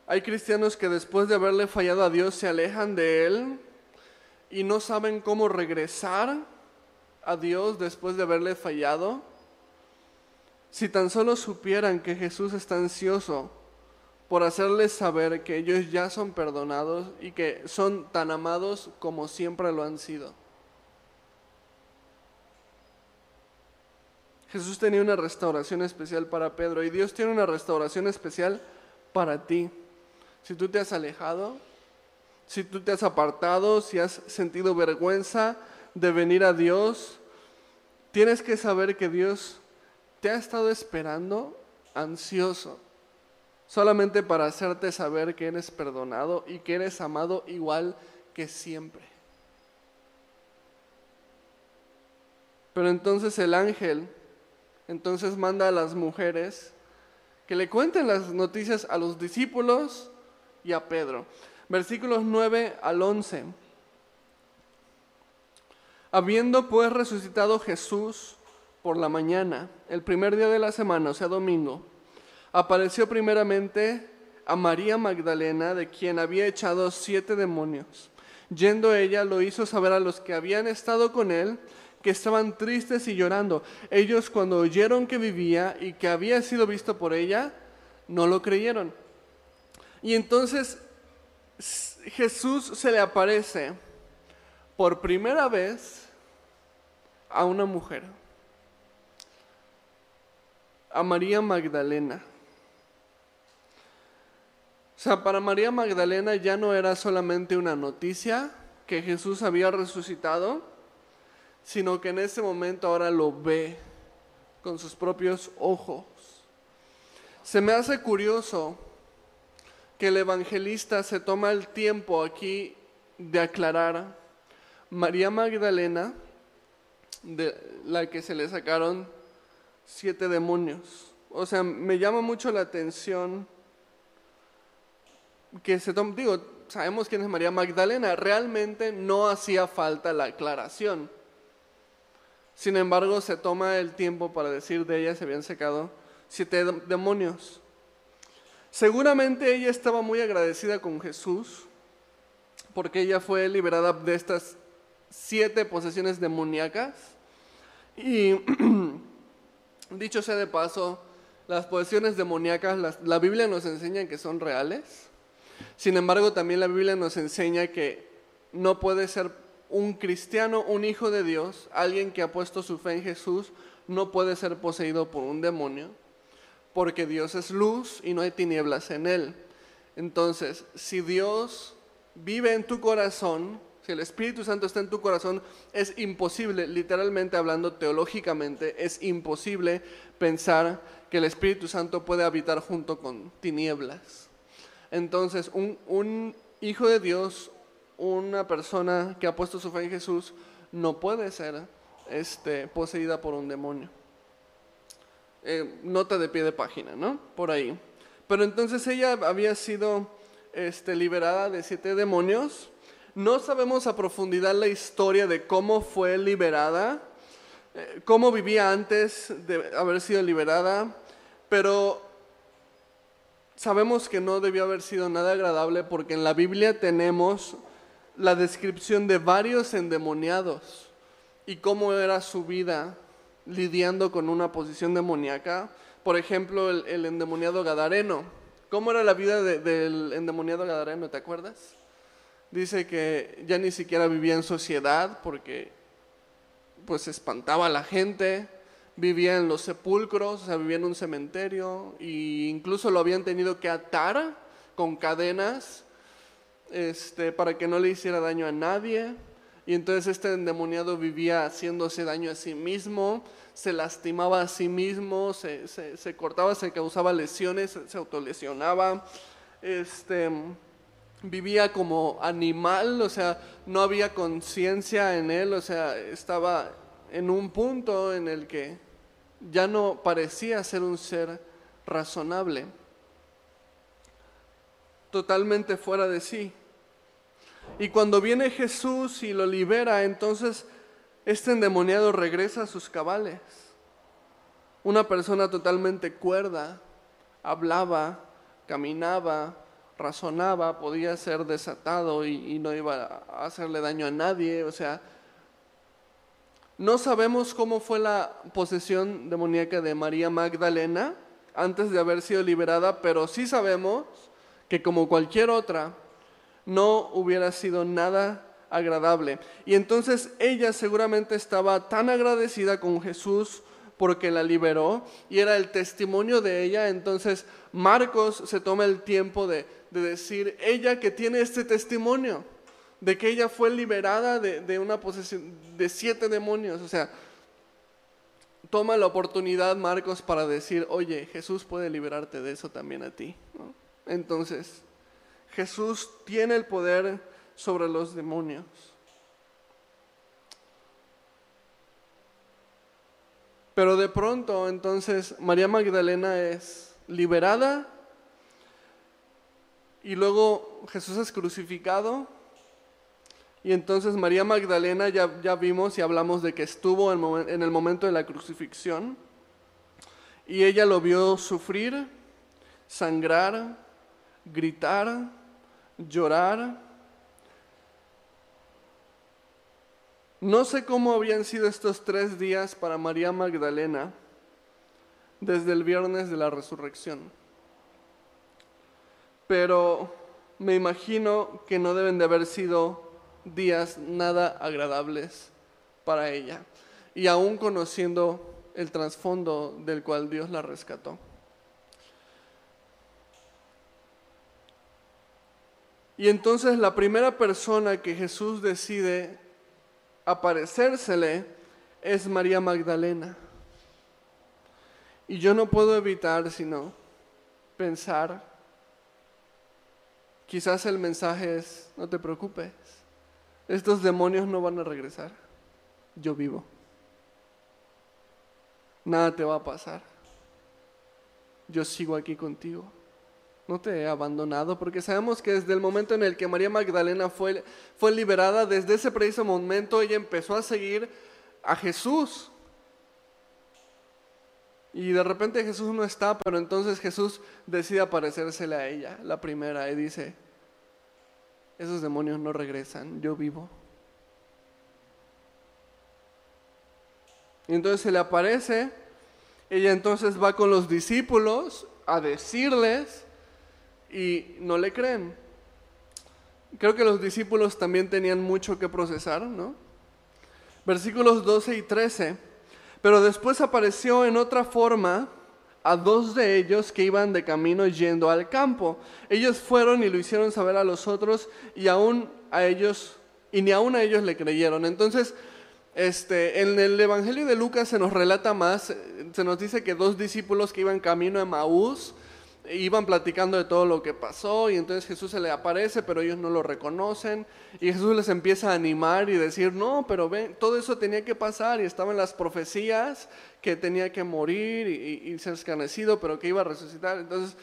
Hay cristianos que después de haberle fallado a Dios se alejan de Él y no saben cómo regresar a Dios después de haberle fallado. Si tan solo supieran que Jesús está ansioso por hacerles saber que ellos ya son perdonados y que son tan amados como siempre lo han sido. Jesús tenía una restauración especial para Pedro y Dios tiene una restauración especial para ti. Si tú te has alejado, si tú te has apartado, si has sentido vergüenza de venir a Dios, tienes que saber que Dios te ha estado esperando ansioso, solamente para hacerte saber que eres perdonado y que eres amado igual que siempre. Pero entonces el ángel entonces manda a las mujeres que le cuenten las noticias a los discípulos y a Pedro. Versículos 9 al 11. Habiendo pues resucitado Jesús por la mañana, el primer día de la semana, o sea, domingo, apareció primeramente a María Magdalena, de quien había echado siete demonios. Yendo ella, lo hizo saber a los que habían estado con él que estaban tristes y llorando. Ellos cuando oyeron que vivía y que había sido visto por ella, no lo creyeron. Y entonces Jesús se le aparece por primera vez a una mujer, a María Magdalena. O sea, para María Magdalena ya no era solamente una noticia que Jesús había resucitado, sino que en ese momento ahora lo ve con sus propios ojos. Se me hace curioso que el evangelista se toma el tiempo aquí de aclarar María Magdalena, de la que se le sacaron siete demonios. O sea, me llama mucho la atención que se toma, digo, sabemos quién es María Magdalena. Realmente no hacía falta la aclaración. Sin embargo, se toma el tiempo para decir de ella se habían secado siete demonios. Seguramente ella estaba muy agradecida con Jesús porque ella fue liberada de estas siete posesiones demoníacas. Y dicho sea de paso, las posesiones demoníacas, la Biblia nos enseña que son reales. Sin embargo, también la Biblia nos enseña que no puede ser un cristiano, un hijo de Dios, alguien que ha puesto su fe en Jesús, no puede ser poseído por un demonio, porque Dios es luz y no hay tinieblas en él. Entonces, si Dios vive en tu corazón, si el Espíritu Santo está en tu corazón, es imposible, literalmente hablando teológicamente, es imposible pensar que el Espíritu Santo puede habitar junto con tinieblas. Entonces, un, un hijo de Dios, una persona que ha puesto su fe en Jesús, no puede ser este, poseída por un demonio. Eh, nota de pie de página, ¿no? Por ahí. Pero entonces ella había sido este, liberada de siete demonios. No sabemos a profundidad la historia de cómo fue liberada, eh, cómo vivía antes de haber sido liberada, pero sabemos que no debió haber sido nada agradable porque en la Biblia tenemos la descripción de varios endemoniados y cómo era su vida lidiando con una posición demoníaca. Por ejemplo, el endemoniado Gadareno ¿Cómo era la vida del endemoniado Gadareno? ¿Te acuerdas? Dice que ya ni siquiera vivía en sociedad porque pues espantaba a la gente, vivía en los sepulcros, o sea, vivía en un cementerio e incluso lo habían tenido que atar con cadenas este, para que no le hiciera daño a nadie. Y entonces este endemoniado vivía haciéndose daño a sí mismo, se lastimaba a sí mismo, se, se, cortaba, se causaba lesiones, se, autolesionaba, este, vivía como animal, o sea, no había conciencia en él, o sea, estaba en un punto en el que ya no parecía ser un ser razonable, totalmente fuera de sí. Y cuando viene Jesús y lo libera, entonces este endemoniado regresa a sus cabales. Una persona totalmente cuerda, hablaba, caminaba, razonaba, podía ser desatado y, no iba a hacerle daño a nadie. O sea, no sabemos cómo fue la posesión demoníaca de María Magdalena antes de haber sido liberada, pero sí sabemos que como cualquier otra, no hubiera sido nada agradable. Y entonces ella seguramente estaba tan agradecida con Jesús porque la liberó y era el testimonio de ella. Entonces Marcos se toma el tiempo de, decir, ella que tiene este testimonio, de que ella fue liberada de, una posesión de siete demonios. O sea, toma la oportunidad Marcos para decir, oye, Jesús puede liberarte de eso también a ti. Entonces, Jesús tiene el poder sobre los demonios. Pero de pronto entonces María Magdalena es liberada y luego Jesús es crucificado. Y entonces María Magdalena ya, ya vimos y hablamos de que estuvo en, en el momento de la crucifixión. Y ella lo vio sufrir, sangrar, gritar, llorar No sé cómo habían sido estos tres días para María Magdalena desde el viernes de la resurrección, pero me imagino que no deben de haber sido días nada agradables para ella, y aún conociendo el trasfondo del cual Dios la rescató. Y entonces la primera persona que Jesús decide aparecérsele es María Magdalena. Y yo no puedo evitar sino pensar, quizás el mensaje es, no te preocupes, estos demonios no van a regresar, yo vivo. Nada te va a pasar. Yo sigo aquí contigo. no te he abandonado, porque sabemos que desde el momento en el que María Magdalena fue, fue liberada, desde ese preciso momento ella empezó a seguir a Jesús. Y de repente Jesús no está, pero entonces Jesús decide aparecérsele a ella, la primera, y dice, esos demonios no regresan, yo vivo. Y entonces se le aparece, ella entonces va con los discípulos a decirles y no le creen. Creo que los discípulos también tenían mucho que procesar, ¿no? Versículos 12 y 13. Pero después apareció en otra forma a dos de ellos que iban de camino yendo al campo. Ellos fueron y lo hicieron saber a los otros y aún a ellos y ni aún a ellos le creyeron. Entonces, este, en el Evangelio de Lucas se nos relata más, se nos dice que dos discípulos que iban camino a Maús iban platicando de todo lo que pasó y entonces Jesús se le aparece, pero ellos no lo reconocen y Jesús les empieza a animar y decir, no, pero ven, todo eso tenía que pasar y estaban las profecías que tenía que morir y, ser escarnecido, pero que iba a resucitar. Entonces,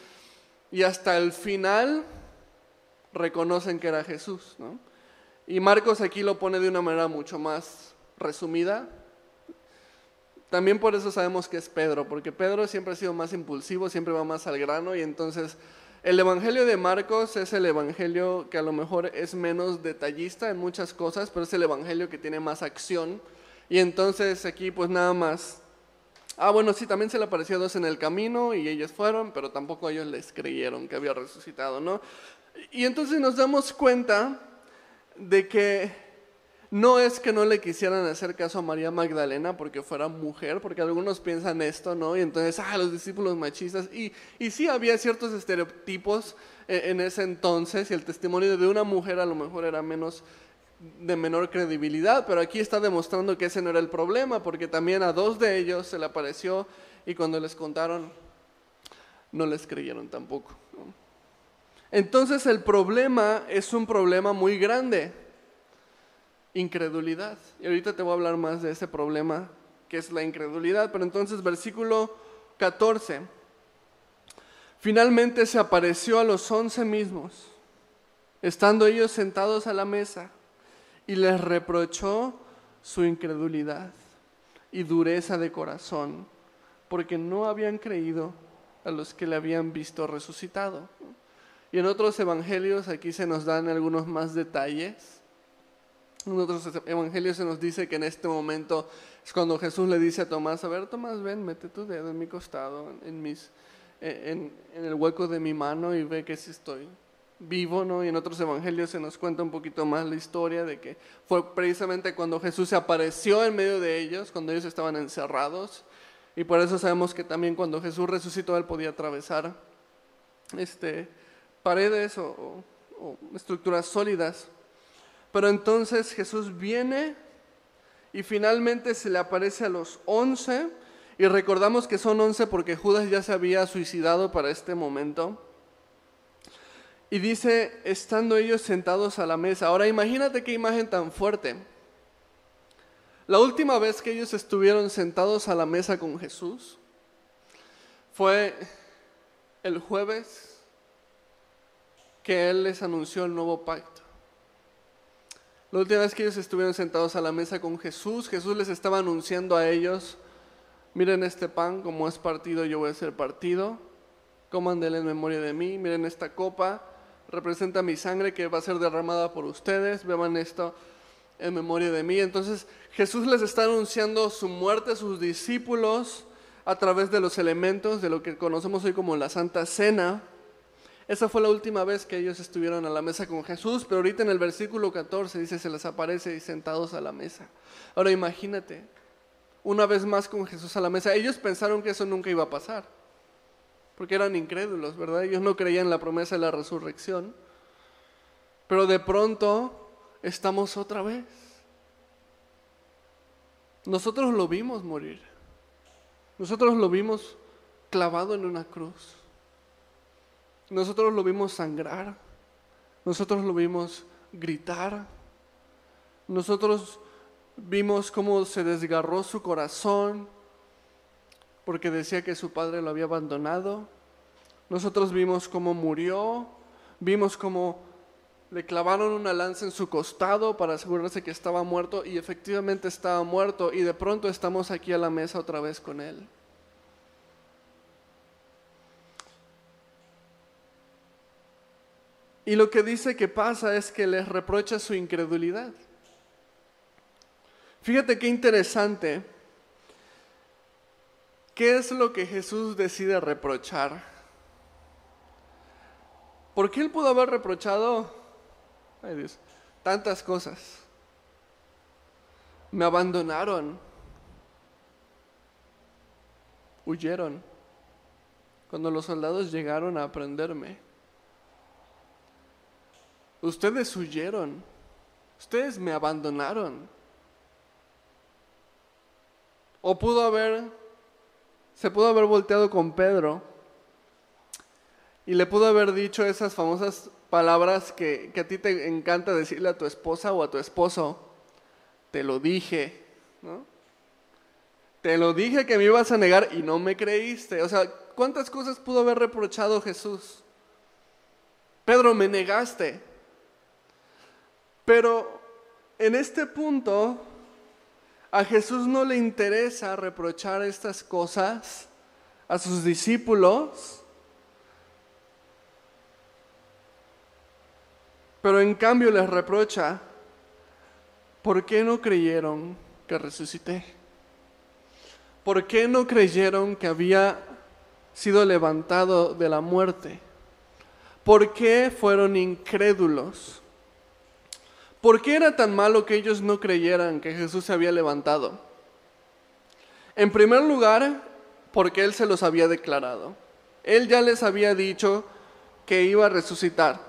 y hasta el final reconocen que era Jesús, ¿no? Y Marcos aquí lo pone de una manera mucho más resumida, también por eso sabemos que es Pedro, porque Pedro siempre ha sido más impulsivo, siempre va más al grano y entonces el Evangelio de Marcos es el Evangelio que a lo mejor es menos detallista en muchas cosas, pero es el Evangelio que tiene más acción. Y entonces aquí pues nada más. Ah, bueno, sí, también se le apareció a dos en el camino y ellos fueron, pero tampoco ellos les creyeron que había resucitado, ¿no? Y entonces nos damos cuenta de que no es que no le quisieran hacer caso a María Magdalena porque fuera mujer, porque algunos piensan esto, ¿no? Y entonces, ah, los discípulos machistas. Y, y sí había ciertos estereotipos en, ese entonces y el testimonio de una mujer a lo mejor era menos de menor credibilidad, pero aquí está demostrando que ese no era el problema, porque también a dos de ellos se le apareció y cuando les contaron no les creyeron tampoco. Entonces el problema es un problema muy grande incredulidad. Y ahorita te voy a hablar más de ese problema que es la incredulidad. Pero entonces versículo 14. Finalmente se apareció a los once mismos, estando ellos sentados a la mesa, y les reprochó su incredulidad y dureza de corazón, porque no habían creído a los que le habían visto resucitado. Y en otros evangelios aquí se nos dan algunos más detalles en otros evangelios se nos dice que en este momento es cuando Jesús le dice a Tomás, a ver Tomás, ven, mete tu dedo en mi costado, en, el hueco de mi mano y ve que si estoy vivo, ¿no? Y en otros evangelios se nos cuenta un poquito más la historia de que fue precisamente cuando Jesús se apareció en medio de ellos, cuando ellos estaban encerrados. Y por eso sabemos que también cuando Jesús resucitó, Él podía atravesar este, paredes o estructuras sólidas. Pero entonces Jesús viene y finalmente se le aparece a los once. Y recordamos que son once porque Judas ya se había suicidado para este momento. Y dice, estando ellos sentados a la mesa. Ahora imagínate qué imagen tan fuerte. La última vez que ellos estuvieron sentados a la mesa con Jesús fue el jueves que Él les anunció el nuevo pacto. La última vez que ellos estuvieron sentados a la mesa con Jesús, Jesús les estaba anunciando a ellos, miren este pan, como es partido, yo voy a ser partido, coman de él en memoria de mí, miren esta copa, representa mi sangre que va a ser derramada por ustedes, beban esto en memoria de mí. Entonces Jesús les está anunciando su muerte a sus discípulos a través de los elementos de lo que conocemos hoy como la Santa Cena. Esa fue la última vez que ellos estuvieron a la mesa con Jesús, pero ahorita en el versículo 14 dice, se les aparece y sentados a la mesa. Ahora imagínate, una vez más con Jesús a la mesa. Ellos pensaron que eso nunca iba a pasar, porque eran incrédulos, ¿verdad? Ellos no creían en la promesa de la resurrección. Pero de pronto estamos otra vez. Nosotros lo vimos morir. Nosotros lo vimos clavado en una cruz. Nosotros lo vimos sangrar, nosotros lo vimos gritar, nosotros vimos cómo se desgarró su corazón porque decía que su padre lo había abandonado, Nosotros vimos cómo murió, vimos cómo le clavaron una lanza en su costado para asegurarse que estaba muerto y efectivamente estaba muerto y de pronto estamos aquí a la mesa otra vez con él. Y lo que dice que pasa es que les reprocha su incredulidad. Fíjate qué interesante. ¿Qué es lo que Jesús decide reprochar? ¿Por qué él pudo haber reprochado ay Dios, tantas cosas? Me abandonaron, huyeron cuando los soldados llegaron a prenderme. Ustedes huyeron. Ustedes me abandonaron. O pudo haber, se pudo haber volteado con Pedro y le pudo haber dicho esas famosas palabras que, que, a ti te encanta decirle a tu esposa o a tu esposo. Te lo dije, ¿no? Te lo dije que me ibas a negar y no me creíste. O sea, ¿cuántas cosas pudo haber reprochado Jesús? Pedro, me negaste. Pero en este punto a Jesús no le interesa reprochar estas cosas a sus discípulos, pero en cambio les reprocha, ¿por qué no creyeron que resucité? ¿Por qué no creyeron que había sido levantado de la muerte? ¿Por qué fueron incrédulos? ¿Por qué era tan malo que ellos no creyeran que Jesús se había levantado? En primer lugar, porque Él se los había declarado. Él ya les había dicho que iba a resucitar.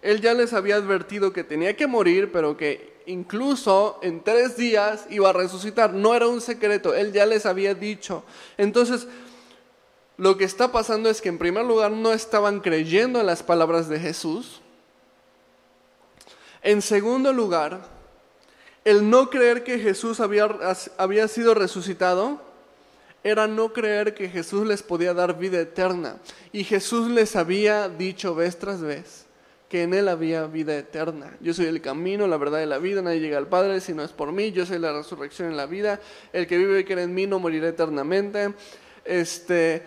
Él ya les había advertido que tenía que morir, pero que incluso en tres días iba a resucitar. No era un secreto, Él ya les había dicho. Entonces, lo que está pasando es que en primer lugar no estaban creyendo en las palabras de Jesús. En segundo lugar, el no creer que Jesús había, había sido resucitado era no creer que Jesús les podía dar vida eterna. Y Jesús les había dicho vez tras vez que en Él había vida eterna. Yo soy el camino, la verdad y la vida, nadie llega al Padre si no es por mí, yo soy la resurrección en la vida, el que vive y cree en mí no morirá eternamente. Este,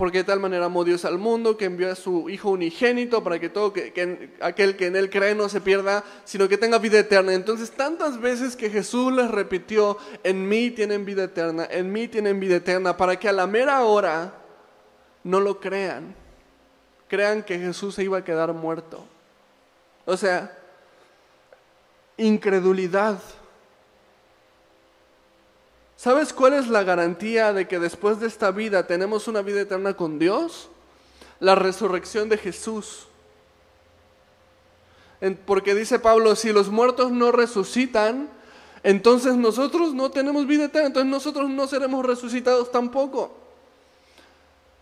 porque de tal manera amó Dios al mundo que envió a su Hijo unigénito para que todo que, aquel que en él cree no se pierda, sino que tenga vida eterna. Entonces, tantas veces que Jesús les repitió, en mí tienen vida eterna, en mí tienen vida eterna, para que a la mera hora no lo crean, crean que Jesús se iba a quedar muerto. O sea, incredulidad ¿Sabes cuál es la garantía de que después de esta vida tenemos una vida eterna con Dios? La resurrección de Jesús. Porque dice Pablo, si los muertos no resucitan, entonces nosotros no tenemos vida eterna, entonces nosotros no seremos resucitados tampoco.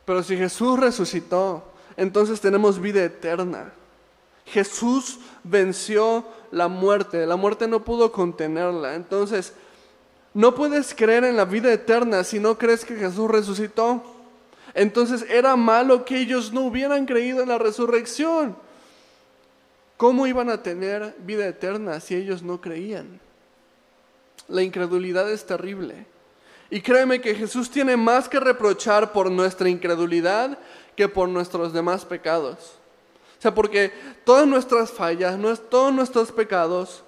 Pero si Jesús resucitó, entonces tenemos vida eterna. Jesús venció la muerte, la muerte no pudo contenerla. Entonces, no puedes creer en la vida eterna si no crees que Jesús resucitó. Entonces era malo que ellos no hubieran creído en la resurrección. ¿Cómo iban a tener vida eterna si ellos no creían? La incredulidad es terrible. Y créeme que Jesús tiene más que reprochar por nuestra incredulidad que por nuestros demás pecados. O sea, porque todas nuestras fallas, todos nuestros pecados,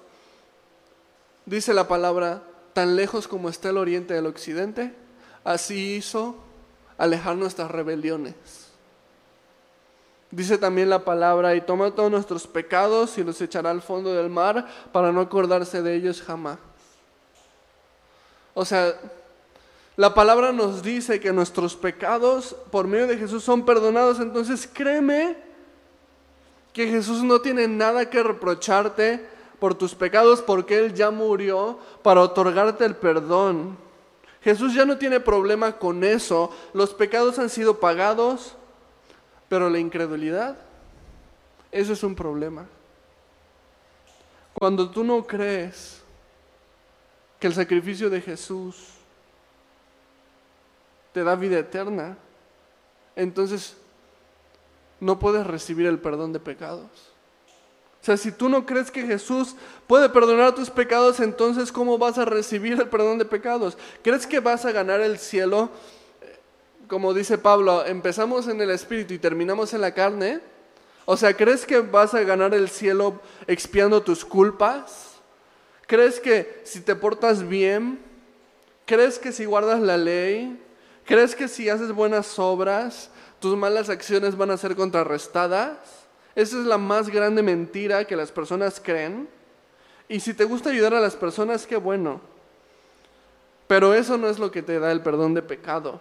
dice la palabra, tan lejos como está el oriente del occidente, así hizo alejar nuestras rebeliones. Dice también la palabra, y toma todos nuestros pecados y los echará al fondo del mar para no acordarse de ellos jamás. O sea, la palabra nos dice que nuestros pecados por medio de Jesús son perdonados, entonces créeme que Jesús no tiene nada que reprocharte por tus pecados porque Él ya murió para otorgarte el perdón. Jesús ya no tiene problema con eso. Los pecados han sido pagados, pero la incredulidad, eso es un problema. Cuando tú no crees que el sacrificio de Jesús te da vida eterna, entonces no puedes recibir el perdón de pecados. O sea, si tú no crees que Jesús puede perdonar tus pecados, entonces ¿cómo vas a recibir el perdón de pecados? ¿Crees que vas a ganar el cielo? Como dice Pablo, empezamos en el Espíritu y terminamos en la carne. O sea, ¿crees que vas a ganar el cielo expiando tus culpas? ¿Crees que si te portas bien? ¿Crees que si guardas la ley? ¿Crees que si haces buenas obras, tus malas acciones van a ser contrarrestadas? Esa es la más grande mentira que las personas creen. Y si te gusta ayudar a las personas, qué bueno. Pero eso no es lo que te da el perdón de pecados.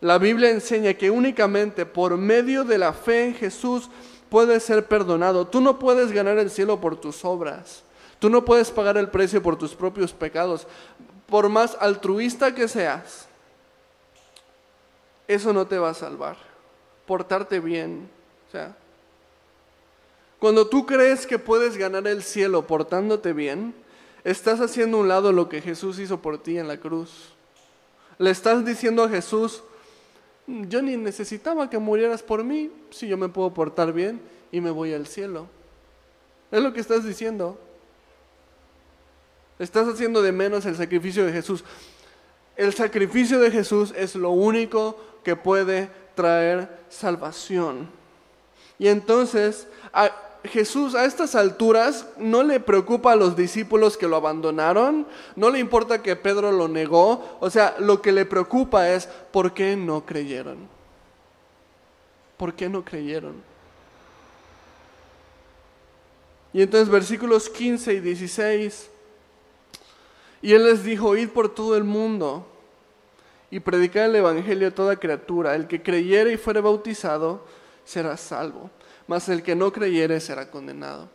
La Biblia enseña que únicamente por medio de la fe en Jesús puedes ser perdonado. Tú no puedes ganar el cielo por tus obras. Tú no puedes pagar el precio por tus propios pecados. Por más altruista que seas, eso no te va a salvar. Portarte bien. Sea, cuando tú crees que puedes ganar el cielo portándote bien, estás haciendo a un lado lo que Jesús hizo por ti en la cruz. Le estás diciendo a Jesús, yo ni necesitaba que murieras por mí si yo me puedo portar bien y me voy al cielo. Es lo que estás diciendo. Estás haciendo de menos el sacrificio de Jesús. El sacrificio de Jesús es lo único que puede traer salvación. Y entonces Jesús a estas alturas no le preocupa a los discípulos que lo abandonaron, no le importa que Pedro lo negó, o sea, lo que le preocupa es por qué no creyeron. ¿Por qué no creyeron? Y entonces versículos 15 y 16, y él les dijo, id por todo el mundo y predicar el Evangelio a toda criatura. El que creyere y fuere bautizado será salvo, mas el que no creyere será condenado.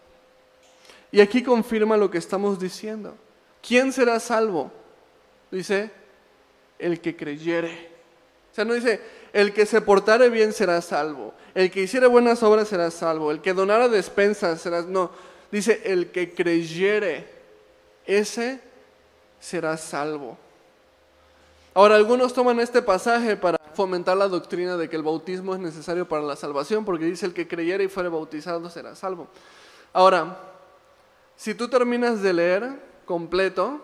Y aquí confirma lo que estamos diciendo. ¿Quién será salvo? Dice, el que creyere. O sea, no dice, el que se portare bien será salvo, el que hiciere buenas obras será salvo, el que donara despensas será... No, dice, el que creyere, ese será salvo. Ahora, algunos toman este pasaje para fomentar la doctrina de que el bautismo es necesario para la salvación, porque dice el que creyere y fuere bautizado será salvo. Ahora, si tú terminas de leer completo,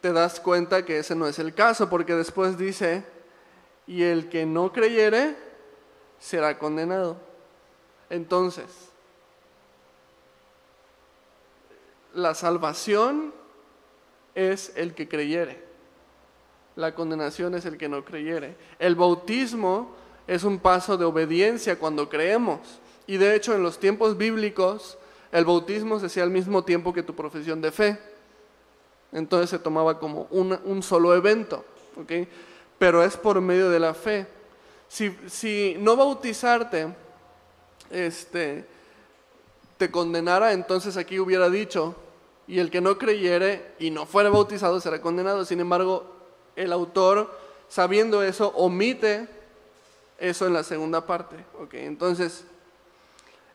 te das cuenta que ese no es el caso, porque después dice, y el que no creyere será condenado. Entonces, la salvación es el que creyere. La condenación es el que no creyere. El bautismo es un paso de obediencia cuando creemos. Y de hecho en los tiempos bíblicos el bautismo se hacía al mismo tiempo que tu profesión de fe. Entonces se tomaba como un solo evento. Pero es por medio de la fe. Si, si no bautizarte este, te condenara, entonces aquí hubiera dicho, y el que no creyere y no fuera bautizado será condenado. Sin embargo, el autor, sabiendo eso, omite eso en la segunda parte. Okay, entonces,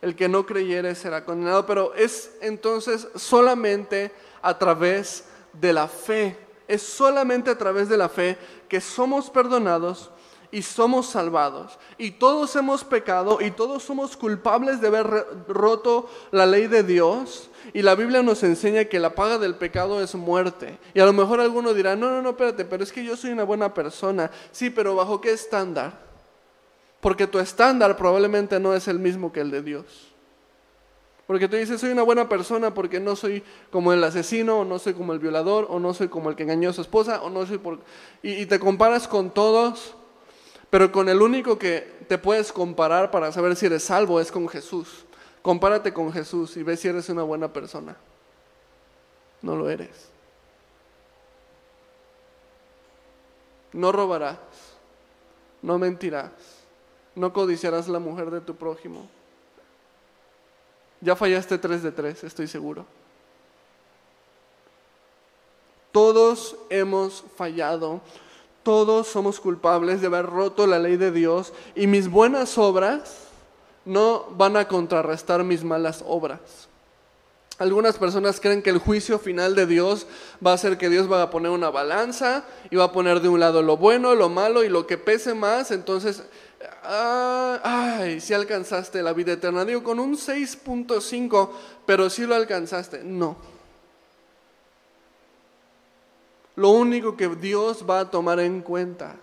el que no creyere será condenado, pero es entonces solamente a través de la fe. Es solamente a través de la fe que somos perdonados y somos salvados. Y todos hemos pecado y todos somos culpables de haber roto la ley de Dios. Y la Biblia nos enseña que la paga del pecado es muerte. Y a lo mejor alguno dirá, no, no, no, espérate, pero es que yo soy una buena persona. Sí, pero ¿bajo qué estándar? Porque tu estándar probablemente no es el mismo que el de Dios. Porque tú dices, soy una buena persona porque no soy como el asesino, o no soy como el violador, o no soy como el que engañó a su esposa, o no soy por... Y, y te comparas con todos pero con el único que te puedes comparar para saber si eres salvo es con Jesús. Compárate con Jesús y ve si eres una buena persona. No lo eres. No robarás. No mentirás. No codiciarás la mujer de tu prójimo. Ya fallaste tres de tres, estoy seguro. Todos hemos fallado todos somos culpables de haber roto la ley de Dios y mis buenas obras no van a contrarrestar mis malas obras. Algunas personas creen que el juicio final de Dios va a ser que Dios va a poner una balanza y va a poner de un lado lo bueno, lo malo y lo que pese más, entonces ah, ay, si alcanzaste la vida eterna. Digo, con un 6.5, pero si lo alcanzaste. No. Lo único que Dios va a tomar en cuenta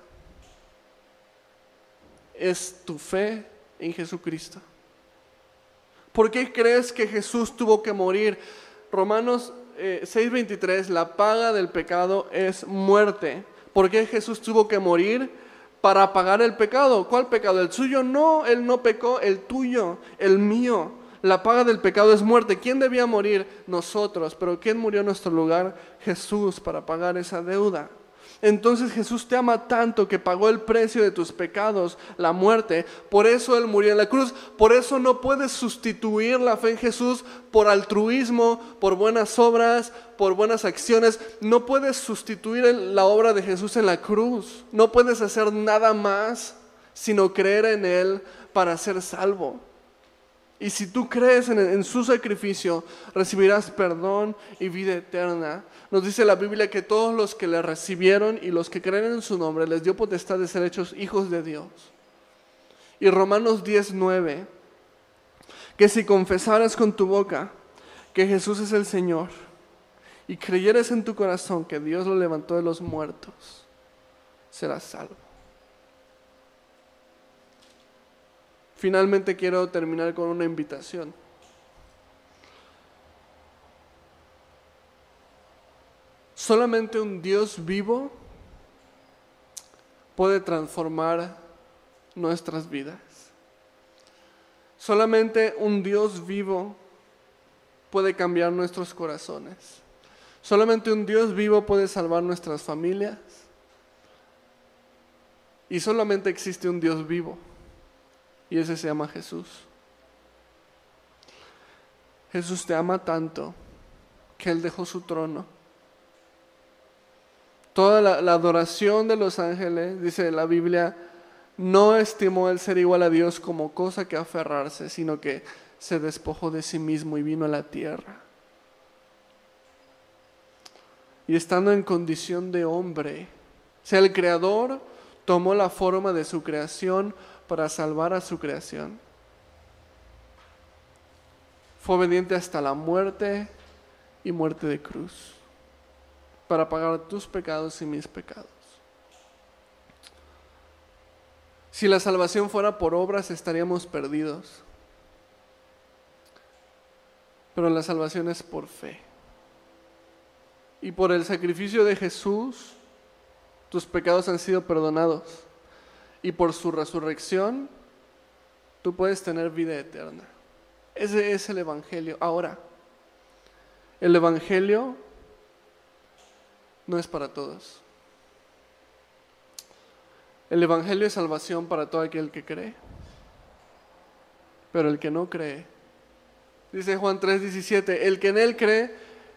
es tu fe en Jesucristo. ¿Por qué crees que Jesús tuvo que morir? Romanos 6:23, eh, la paga del pecado es muerte. ¿Por qué Jesús tuvo que morir? Para pagar el pecado. ¿Cuál pecado? ¿El suyo? No, Él no pecó, el tuyo, el mío. La paga del pecado es muerte. ¿Quién debía morir? Nosotros. Pero ¿quién murió en nuestro lugar? Jesús para pagar esa deuda. Entonces Jesús te ama tanto que pagó el precio de tus pecados, la muerte. Por eso Él murió en la cruz. Por eso no puedes sustituir la fe en Jesús por altruismo, por buenas obras, por buenas acciones. No puedes sustituir la obra de Jesús en la cruz. No puedes hacer nada más sino creer en Él para ser salvo. Y si tú crees en, su sacrificio, recibirás perdón y vida eterna. Nos dice la Biblia que todos los que le recibieron y los que creen en su nombre les dio potestad de ser hechos hijos de Dios. Y Romanos 19, que si confesaras con tu boca que Jesús es el Señor y creyeres en tu corazón que Dios lo levantó de los muertos, serás salvo. Finalmente quiero terminar con una invitación. Solamente un Dios vivo puede transformar nuestras vidas. Solamente un Dios vivo puede cambiar nuestros corazones. Solamente un Dios vivo puede salvar nuestras familias. Y solamente existe un Dios vivo. Y ese se llama Jesús. Jesús te ama tanto que Él dejó su trono. Toda la, adoración de los ángeles, dice la Biblia, no estimó el ser igual a Dios como cosa que aferrarse, sino que se despojó de sí mismo y vino a la tierra. Y estando en condición de hombre, o sea, el Creador tomó la forma de su creación para salvar a su creación. Fue obediente hasta la muerte y muerte de cruz para pagar tus pecados y mis pecados. Si la salvación fuera por obras estaríamos perdidos, pero la salvación es por fe. Y por el sacrificio de Jesús, tus pecados han sido perdonados y por su resurrección tú puedes tener vida eterna. Ese es el Evangelio. Ahora, el Evangelio no es para todos. El Evangelio es salvación para todo aquel que cree. Pero el que no cree, dice Juan 3:17, el que en él cree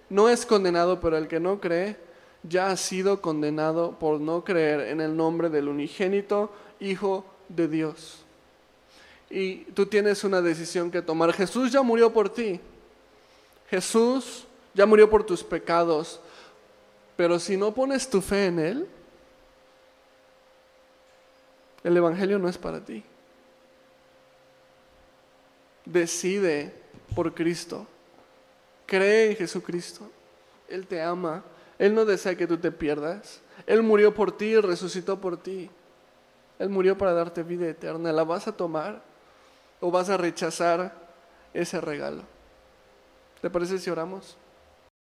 no es condenado, pero el que no cree ya ha sido condenado por no creer en el nombre del unigénito Hijo de Dios. Y tú tienes una decisión que tomar. Jesús ya murió por ti. Jesús ya murió por tus pecados. Pero si no pones tu fe en Él, el Evangelio no es para ti. Decide por Cristo. Cree en Jesucristo. Él te ama. Él no desea que tú te pierdas. Él murió por ti y resucitó por ti. Él murió para darte vida eterna. ¿La vas a tomar o vas a rechazar ese regalo? ¿Te parece si oramos?